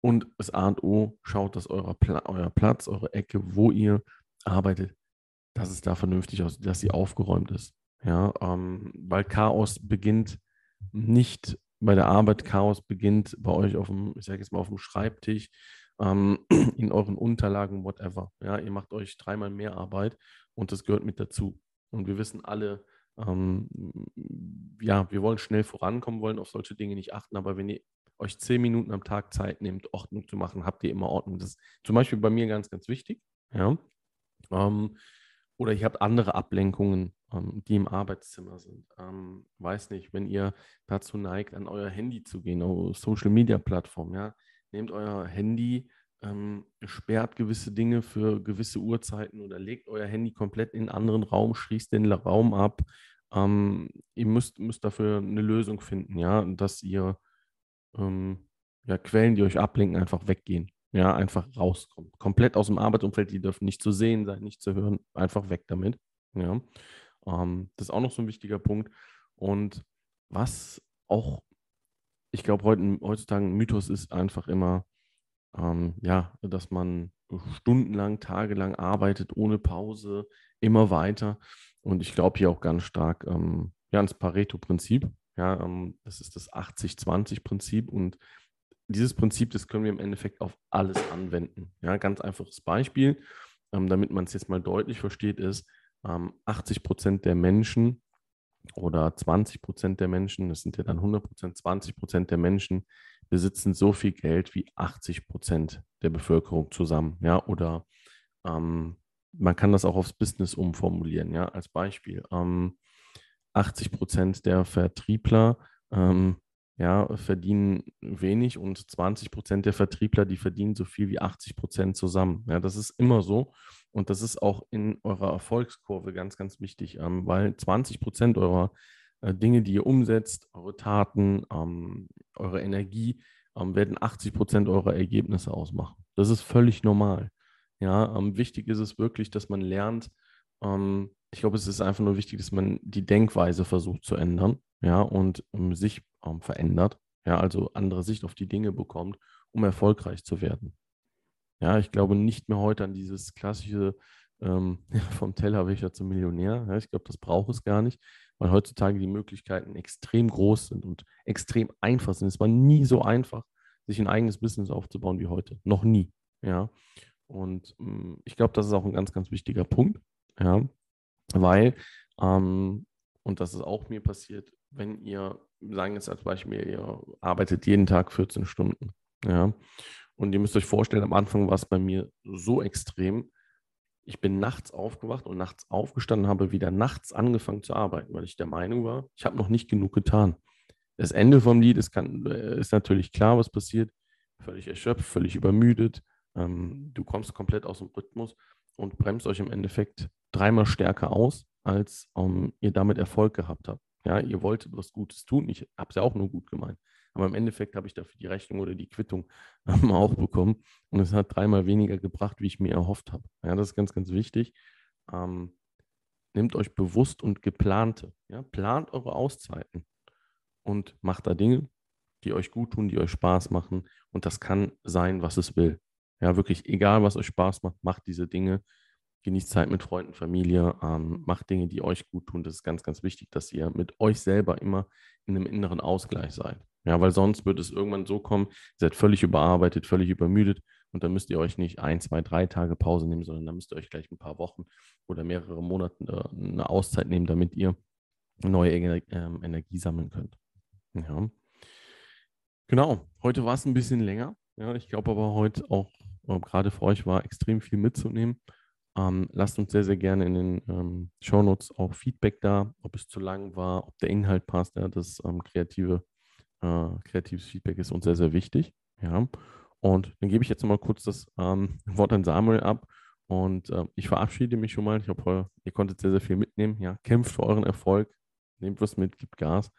Und das A und O, schaut, dass euer, Pla euer Platz, eure Ecke, wo ihr arbeitet, dass es da vernünftig aussieht, dass sie aufgeräumt ist. Ja, ähm, weil Chaos beginnt nicht bei der Arbeit, Chaos beginnt bei euch auf dem, ich sage jetzt mal, auf dem Schreibtisch, ähm, in euren Unterlagen, whatever. Ja, ihr macht euch dreimal mehr Arbeit und das gehört mit dazu. Und wir wissen alle, ähm, ja, wir wollen schnell vorankommen, wollen auf solche Dinge nicht achten, aber wenn ihr euch zehn Minuten am Tag Zeit nehmt, Ordnung zu machen, habt ihr immer Ordnung. Das ist zum Beispiel bei mir ganz, ganz wichtig. Ja. Ähm, oder ihr habt andere Ablenkungen, die im Arbeitszimmer sind. Ähm, weiß nicht, wenn ihr dazu neigt, an euer Handy zu gehen, auf Social Media Plattformen, ja, nehmt euer Handy, ähm, sperrt gewisse Dinge für gewisse Uhrzeiten oder legt euer Handy komplett in einen anderen Raum, schließt den Raum ab. Ähm, ihr müsst, müsst dafür eine Lösung finden, ja, dass ihr ähm, ja, Quellen, die euch ablenken, einfach weggehen. Ja, einfach rauskommen. Komplett aus dem Arbeitsumfeld, die dürfen nicht zu sehen sein, nicht zu hören, einfach weg damit. Ja. Ähm, das ist auch noch so ein wichtiger Punkt. Und was auch, ich glaube, heutzutage ein Mythos ist einfach immer, ähm, ja, dass man stundenlang, tagelang arbeitet, ohne Pause, immer weiter. Und ich glaube hier auch ganz stark ähm, ja, ans Pareto-Prinzip. Ja, ähm, das ist das 80-20-Prinzip und dieses Prinzip, das können wir im Endeffekt auf alles anwenden. Ja, ganz einfaches Beispiel, ähm, damit man es jetzt mal deutlich versteht, ist, ähm, 80 Prozent der Menschen oder 20 Prozent der Menschen, das sind ja dann 100 Prozent, 20 Prozent der Menschen besitzen so viel Geld wie 80 Prozent der Bevölkerung zusammen. Ja, oder ähm, man kann das auch aufs Business umformulieren. Ja, als Beispiel. Ähm, 80 Prozent der Vertriebler ähm, ja, verdienen wenig und 20 Prozent der Vertriebler, die verdienen so viel wie 80 Prozent zusammen. Ja, das ist immer so und das ist auch in eurer Erfolgskurve ganz, ganz wichtig, ähm, weil 20 Prozent eurer äh, Dinge, die ihr umsetzt, eure Taten, ähm, eure Energie, ähm, werden 80 Prozent eurer Ergebnisse ausmachen. Das ist völlig normal. Ja, ähm, wichtig ist es wirklich, dass man lernt, ähm, ich glaube, es ist einfach nur wichtig, dass man die Denkweise versucht zu ändern, ja, und um, sich um, verändert, ja, also andere Sicht auf die Dinge bekommt, um erfolgreich zu werden. Ja, ich glaube nicht mehr heute an dieses klassische ähm, vom Tellerwäscher zum Millionär. Ja, ich glaube, das braucht es gar nicht, weil heutzutage die Möglichkeiten extrem groß sind und extrem einfach sind. Es war nie so einfach, sich ein eigenes Business aufzubauen wie heute. Noch nie. Ja. Und ähm, ich glaube, das ist auch ein ganz, ganz wichtiger Punkt. Ja weil, ähm, und das ist auch mir passiert, wenn ihr, sagen jetzt als Beispiel, ihr arbeitet jeden Tag 14 Stunden, ja, und ihr müsst euch vorstellen, am Anfang war es bei mir so extrem, ich bin nachts aufgewacht und nachts aufgestanden, habe wieder nachts angefangen zu arbeiten, weil ich der Meinung war, ich habe noch nicht genug getan. Das Ende vom Lied ist, kann, äh, ist natürlich klar, was passiert. Völlig erschöpft, völlig übermüdet. Ähm, du kommst komplett aus dem Rhythmus und bremst euch im Endeffekt dreimal stärker aus, als ähm, ihr damit Erfolg gehabt habt. Ja, ihr wolltet was Gutes tun. Ich habe es ja auch nur gut gemeint. Aber im Endeffekt habe ich dafür die Rechnung oder die Quittung ähm, auch bekommen. Und es hat dreimal weniger gebracht, wie ich mir erhofft habe. Ja, das ist ganz, ganz wichtig. Ähm, nehmt euch bewusst und geplante. Ja, plant eure Auszeiten und macht da Dinge, die euch gut tun, die euch Spaß machen. Und das kann sein, was es will. Ja, wirklich, egal was euch Spaß macht, macht diese Dinge. Genießt Zeit mit Freunden, Familie, ähm, macht Dinge, die euch gut tun. Das ist ganz, ganz wichtig, dass ihr mit euch selber immer in einem inneren Ausgleich seid. Ja, weil sonst wird es irgendwann so kommen, ihr seid völlig überarbeitet, völlig übermüdet und dann müsst ihr euch nicht ein, zwei, drei Tage Pause nehmen, sondern dann müsst ihr euch gleich ein paar Wochen oder mehrere Monate äh, eine Auszeit nehmen, damit ihr neue ähm, Energie sammeln könnt. Ja. Genau, heute war es ein bisschen länger. Ja, ich glaube aber heute auch, gerade für euch war extrem viel mitzunehmen. Ähm, lasst uns sehr, sehr gerne in den ähm, Shownotes auch Feedback da, ob es zu lang war, ob der Inhalt passt. Ja, das ähm, kreative, äh, kreatives Feedback ist uns sehr, sehr wichtig. Ja. Und dann gebe ich jetzt nochmal kurz das ähm, Wort an Samuel ab. Und äh, ich verabschiede mich schon mal. Ich hoffe, ihr konntet sehr, sehr viel mitnehmen. Ja, kämpft für euren Erfolg, nehmt was mit, gibt Gas.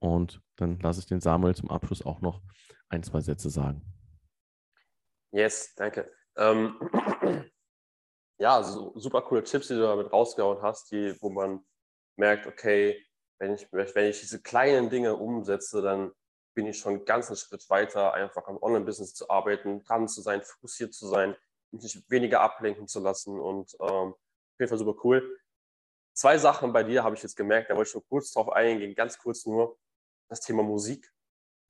Und dann lasse ich den Samuel zum Abschluss auch noch ein, zwei Sätze sagen. Yes, danke. Ähm, ja, so, super coole Tipps, die du damit rausgehauen hast, die, wo man merkt, okay, wenn ich, wenn ich diese kleinen Dinge umsetze, dann bin ich schon einen ganzen Schritt weiter, einfach am Online-Business zu arbeiten, dran zu sein, fokussiert zu sein, mich weniger ablenken zu lassen und ähm, auf jeden Fall super cool. Zwei Sachen bei dir habe ich jetzt gemerkt, da wollte ich nur kurz drauf eingehen, ganz kurz nur das Thema Musik.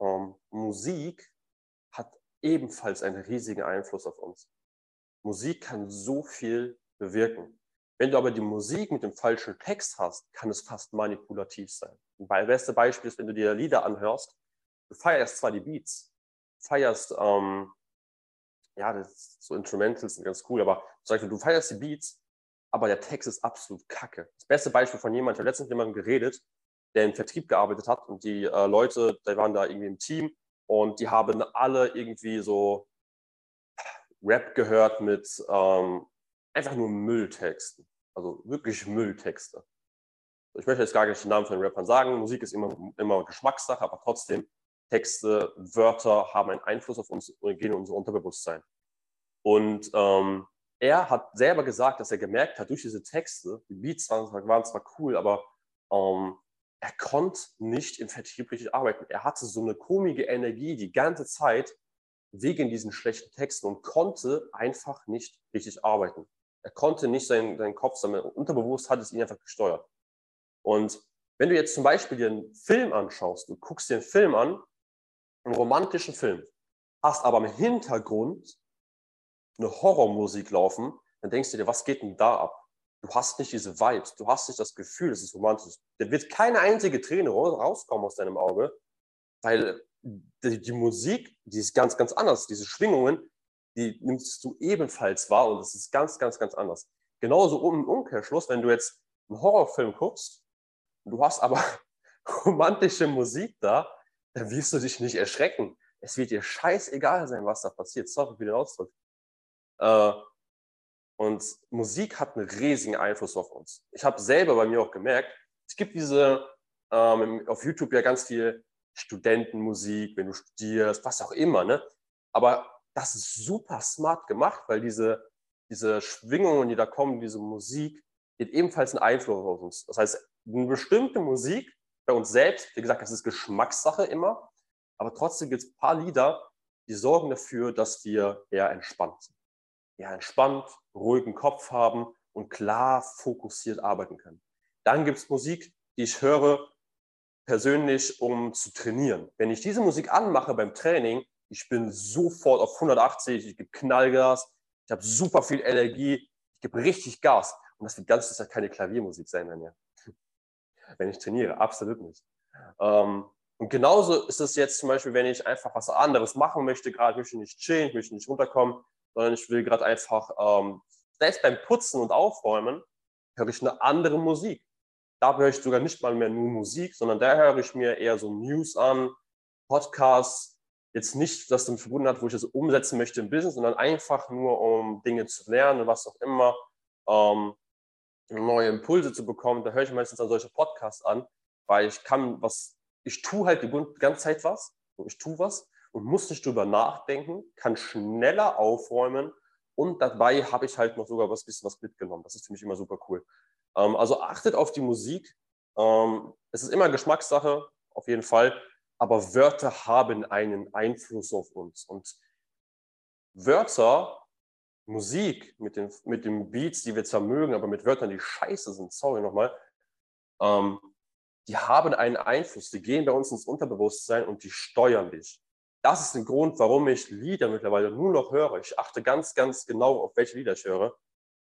Ähm, Musik hat ebenfalls einen riesigen Einfluss auf uns. Musik kann so viel bewirken. Wenn du aber die Musik mit dem falschen Text hast, kann es fast manipulativ sein. Ein beste Beispiel ist, wenn du dir Lieder anhörst, du feierst zwar die Beats, feierst, ähm, ja, das, so Instrumentals sind ganz cool, aber zum Beispiel, du feierst die Beats, aber der Text ist absolut kacke. Das beste Beispiel von jemandem, ich habe letztens mit jemandem geredet, der im Vertrieb gearbeitet hat und die äh, Leute, die waren da irgendwie im Team und die haben alle irgendwie so Rap gehört mit ähm, einfach nur Mülltexten. Also wirklich Mülltexte. Ich möchte jetzt gar nicht den Namen von den Rappern sagen. Musik ist immer, immer Geschmackssache, aber trotzdem, Texte, Wörter haben einen Einfluss auf uns und gehen in unser Unterbewusstsein. Und ähm, er hat selber gesagt, dass er gemerkt hat, durch diese Texte, die Beats waren, zwar cool, aber ähm, er konnte nicht im Vertrieb richtig arbeiten. Er hatte so eine komische Energie die ganze Zeit wegen diesen schlechten Texten und konnte einfach nicht richtig arbeiten. Er konnte nicht seinen, seinen Kopf sammeln. Unterbewusst hat es ihn einfach gesteuert. Und wenn du jetzt zum Beispiel dir einen Film anschaust, du guckst dir einen Film an, einen romantischen Film, hast aber im Hintergrund eine Horrormusik laufen, dann denkst du dir, was geht denn da ab? Du hast nicht diese Vibes, du hast nicht das Gefühl, es ist romantisch. Da wird keine einzige Träne rauskommen aus deinem Auge, weil die, die, Musik, die ist ganz, ganz anders. Diese Schwingungen, die nimmst du ebenfalls wahr und es ist ganz, ganz, ganz anders. Genauso im Umkehrschluss, wenn du jetzt einen Horrorfilm guckst, du hast aber romantische Musik da, dann wirst du dich nicht erschrecken. Es wird dir scheißegal sein, was da passiert. Sorry für den Ausdruck. Äh, und Musik hat einen riesigen Einfluss auf uns. Ich habe selber bei mir auch gemerkt, es gibt diese ähm, auf YouTube ja ganz viel Studentenmusik, wenn du studierst, was auch immer, ne? Aber das ist super smart gemacht, weil diese, diese Schwingungen, die da kommen, diese Musik, die hat ebenfalls einen Einfluss auf uns. Das heißt, eine bestimmte Musik bei uns selbst, wie gesagt, das ist Geschmackssache immer, aber trotzdem gibt es ein paar Lieder, die sorgen dafür, dass wir eher entspannt sind ja, entspannt, ruhigen Kopf haben und klar fokussiert arbeiten können. Dann gibt es Musik, die ich höre persönlich, um zu trainieren. Wenn ich diese Musik anmache beim Training, ich bin sofort auf 180, ich gebe Knallgas, ich habe super viel Energie, ich gebe richtig Gas. Und das wird ganz sicher keine Klaviermusik sein, wenn, ja. wenn ich trainiere, absolut nicht. Ähm, und genauso ist es jetzt zum Beispiel, wenn ich einfach was anderes machen möchte, gerade möchte ich nicht chillen, ich möchte nicht runterkommen, sondern ich will gerade einfach, ähm, selbst beim Putzen und Aufräumen, höre ich eine andere Musik. Da höre ich sogar nicht mal mehr nur Musik, sondern da höre ich mir eher so News an, Podcasts, jetzt nicht, dass damit verbunden hat, wo ich das umsetzen möchte im Business, sondern einfach nur, um Dinge zu lernen, was auch immer, ähm, neue Impulse zu bekommen. Da höre ich meistens dann solche Podcasts an, weil ich kann was, ich tue halt die ganze Zeit was, ich tue was und muss nicht drüber nachdenken, kann schneller aufräumen und dabei habe ich halt noch sogar was bisschen was mitgenommen. Das ist für mich immer super cool. Ähm, also achtet auf die Musik. Ähm, es ist immer Geschmackssache, auf jeden Fall. aber Wörter haben einen Einfluss auf uns. Und Wörter, Musik mit den, mit den Beats, die wir zwar mögen, aber mit Wörtern, die scheiße sind, sorry nochmal, ähm, die haben einen Einfluss, die gehen bei uns ins Unterbewusstsein und die steuern dich. Das ist der Grund, warum ich Lieder mittlerweile nur noch höre. Ich achte ganz, ganz genau, auf welche Lieder ich höre.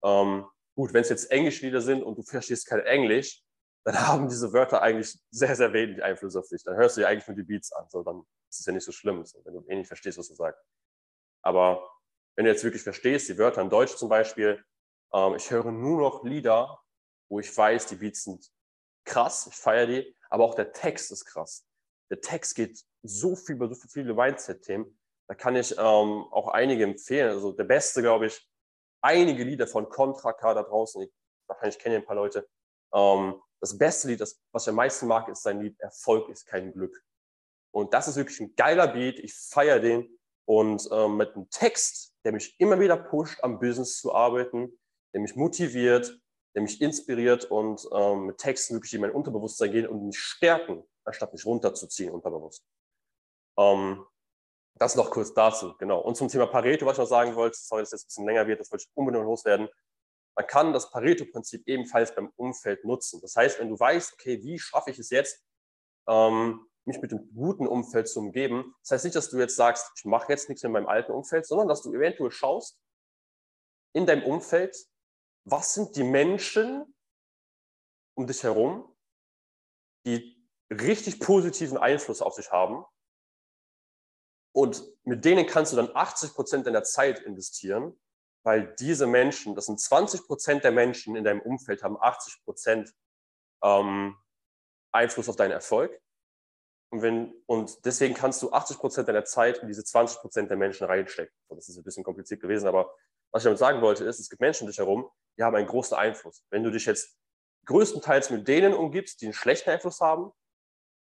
Ähm, gut, wenn es jetzt englische Lieder sind und du verstehst kein Englisch, dann haben diese Wörter eigentlich sehr, sehr wenig Einfluss auf dich. Dann hörst du ja eigentlich nur die Beats an. So, dann ist es ja nicht so schlimm, so, wenn du eh nicht verstehst, was du sagst. Aber wenn du jetzt wirklich verstehst, die Wörter in Deutsch zum Beispiel, ähm, ich höre nur noch Lieder, wo ich weiß, die Beats sind krass, ich feiere die, aber auch der Text ist krass. Der Text geht so viel über so viele Mindset-Themen. Da kann ich ähm, auch einige empfehlen. Also der beste, glaube ich, einige Lieder von Contra K da draußen. Ich, wahrscheinlich kenne ein paar Leute. Ähm, das beste Lied, das, was ich am meisten mag, ist sein Lied Erfolg ist kein Glück. Und das ist wirklich ein geiler Beat. Ich feiere den. Und ähm, mit einem Text, der mich immer wieder pusht, am Business zu arbeiten, der mich motiviert, der mich inspiriert und ähm, mit Texten wirklich in mein Unterbewusstsein gehen und mich stärken, anstatt mich runterzuziehen unterbewusst. Ähm, das noch kurz dazu, genau. Und zum Thema Pareto, was ich noch sagen wollte, sorry, dass jetzt ein bisschen länger wird, das wollte ich unbedingt loswerden. Man kann das Pareto-Prinzip ebenfalls beim Umfeld nutzen. Das heißt, wenn du weißt, okay, wie schaffe ich es jetzt, ähm, mich mit einem guten Umfeld zu umgeben, das heißt nicht, dass du jetzt sagst, ich mache jetzt nichts in meinem alten Umfeld, sondern dass du eventuell schaust in deinem Umfeld, was sind die Menschen um dich herum, die richtig positiven Einfluss auf dich haben und mit denen kannst du dann 80 Prozent deiner Zeit investieren, weil diese Menschen, das sind 20 Prozent der Menschen in deinem Umfeld, haben 80 Prozent ähm, Einfluss auf deinen Erfolg. Und, wenn, und deswegen kannst du 80 Prozent deiner Zeit in diese 20 Prozent der Menschen reinstecken. Das ist ein bisschen kompliziert gewesen, aber was ich damit sagen wollte, ist, es gibt Menschen um dich herum, die haben einen großen Einfluss. Wenn du dich jetzt größtenteils mit denen umgibst, die einen schlechten Einfluss haben,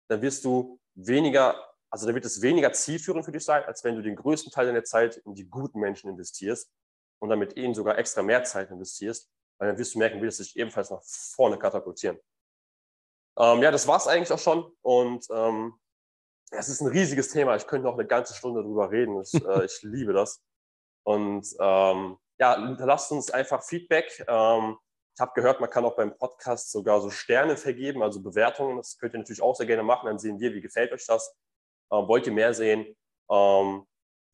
dann wirst du weniger also da wird es weniger zielführend für dich sein, als wenn du den größten Teil deiner Zeit in die guten Menschen investierst und dann mit ihnen sogar extra mehr Zeit investierst, weil dann wirst du merken, wie das sich ebenfalls nach vorne katapultieren. Ähm, ja, das war es eigentlich auch schon und ähm, es ist ein riesiges Thema. Ich könnte noch eine ganze Stunde drüber reden. Ich, äh, ich liebe das. Und ähm, ja, hinterlasst uns einfach Feedback. Ähm, ich habe gehört, man kann auch beim Podcast sogar so Sterne vergeben, also Bewertungen. Das könnt ihr natürlich auch sehr gerne machen. Dann sehen wir, wie gefällt euch das. Ähm, wollt ihr mehr sehen? Ähm,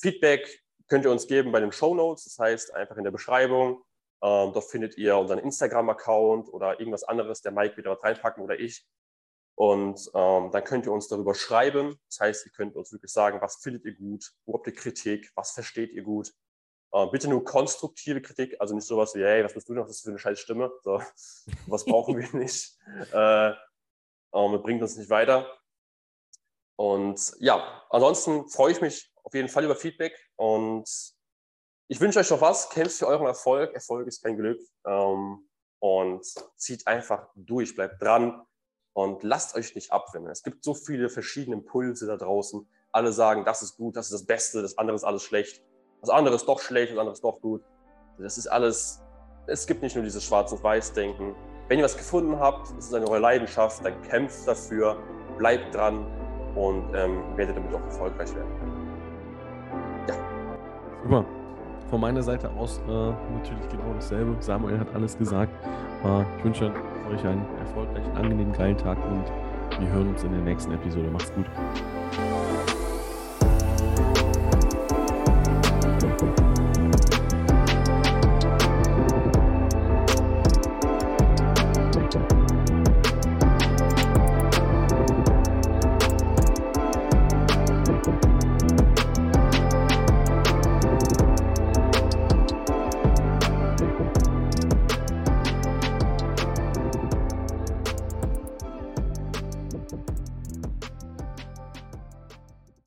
Feedback könnt ihr uns geben bei den Show Notes, das heißt einfach in der Beschreibung. Ähm, dort findet ihr unseren Instagram-Account oder irgendwas anderes, der Mike wieder reinpacken oder ich. Und ähm, dann könnt ihr uns darüber schreiben. Das heißt, ihr könnt uns wirklich sagen, was findet ihr gut, wo habt ihr Kritik, was versteht ihr gut. Äh, bitte nur konstruktive Kritik, also nicht sowas wie, hey, was bist du noch, das ist für eine scheiß Stimme. So, was brauchen wir nicht. Äh, ähm, bringt uns nicht weiter. Und ja, ansonsten freue ich mich auf jeden Fall über Feedback und ich wünsche euch noch was. Kämpft für euren Erfolg. Erfolg ist kein Glück. Ähm, und zieht einfach durch, bleibt dran und lasst euch nicht abwimmeln. Es gibt so viele verschiedene Impulse da draußen. Alle sagen, das ist gut, das ist das Beste, das andere ist alles schlecht. Das andere ist doch schlecht, das andere ist doch gut. Das ist alles, es gibt nicht nur dieses Schwarz- und Weiß-Denken. Wenn ihr was gefunden habt, ist es eine eure Leidenschaft, dann kämpft dafür, bleibt dran und ähm, werdet damit auch erfolgreich werden. Ja. Super. Von meiner Seite aus äh, natürlich genau dasselbe. Samuel hat alles gesagt. Äh, ich wünsche euch einen erfolgreichen, angenehmen, geilen Tag und wir hören uns in der nächsten Episode. Macht's gut.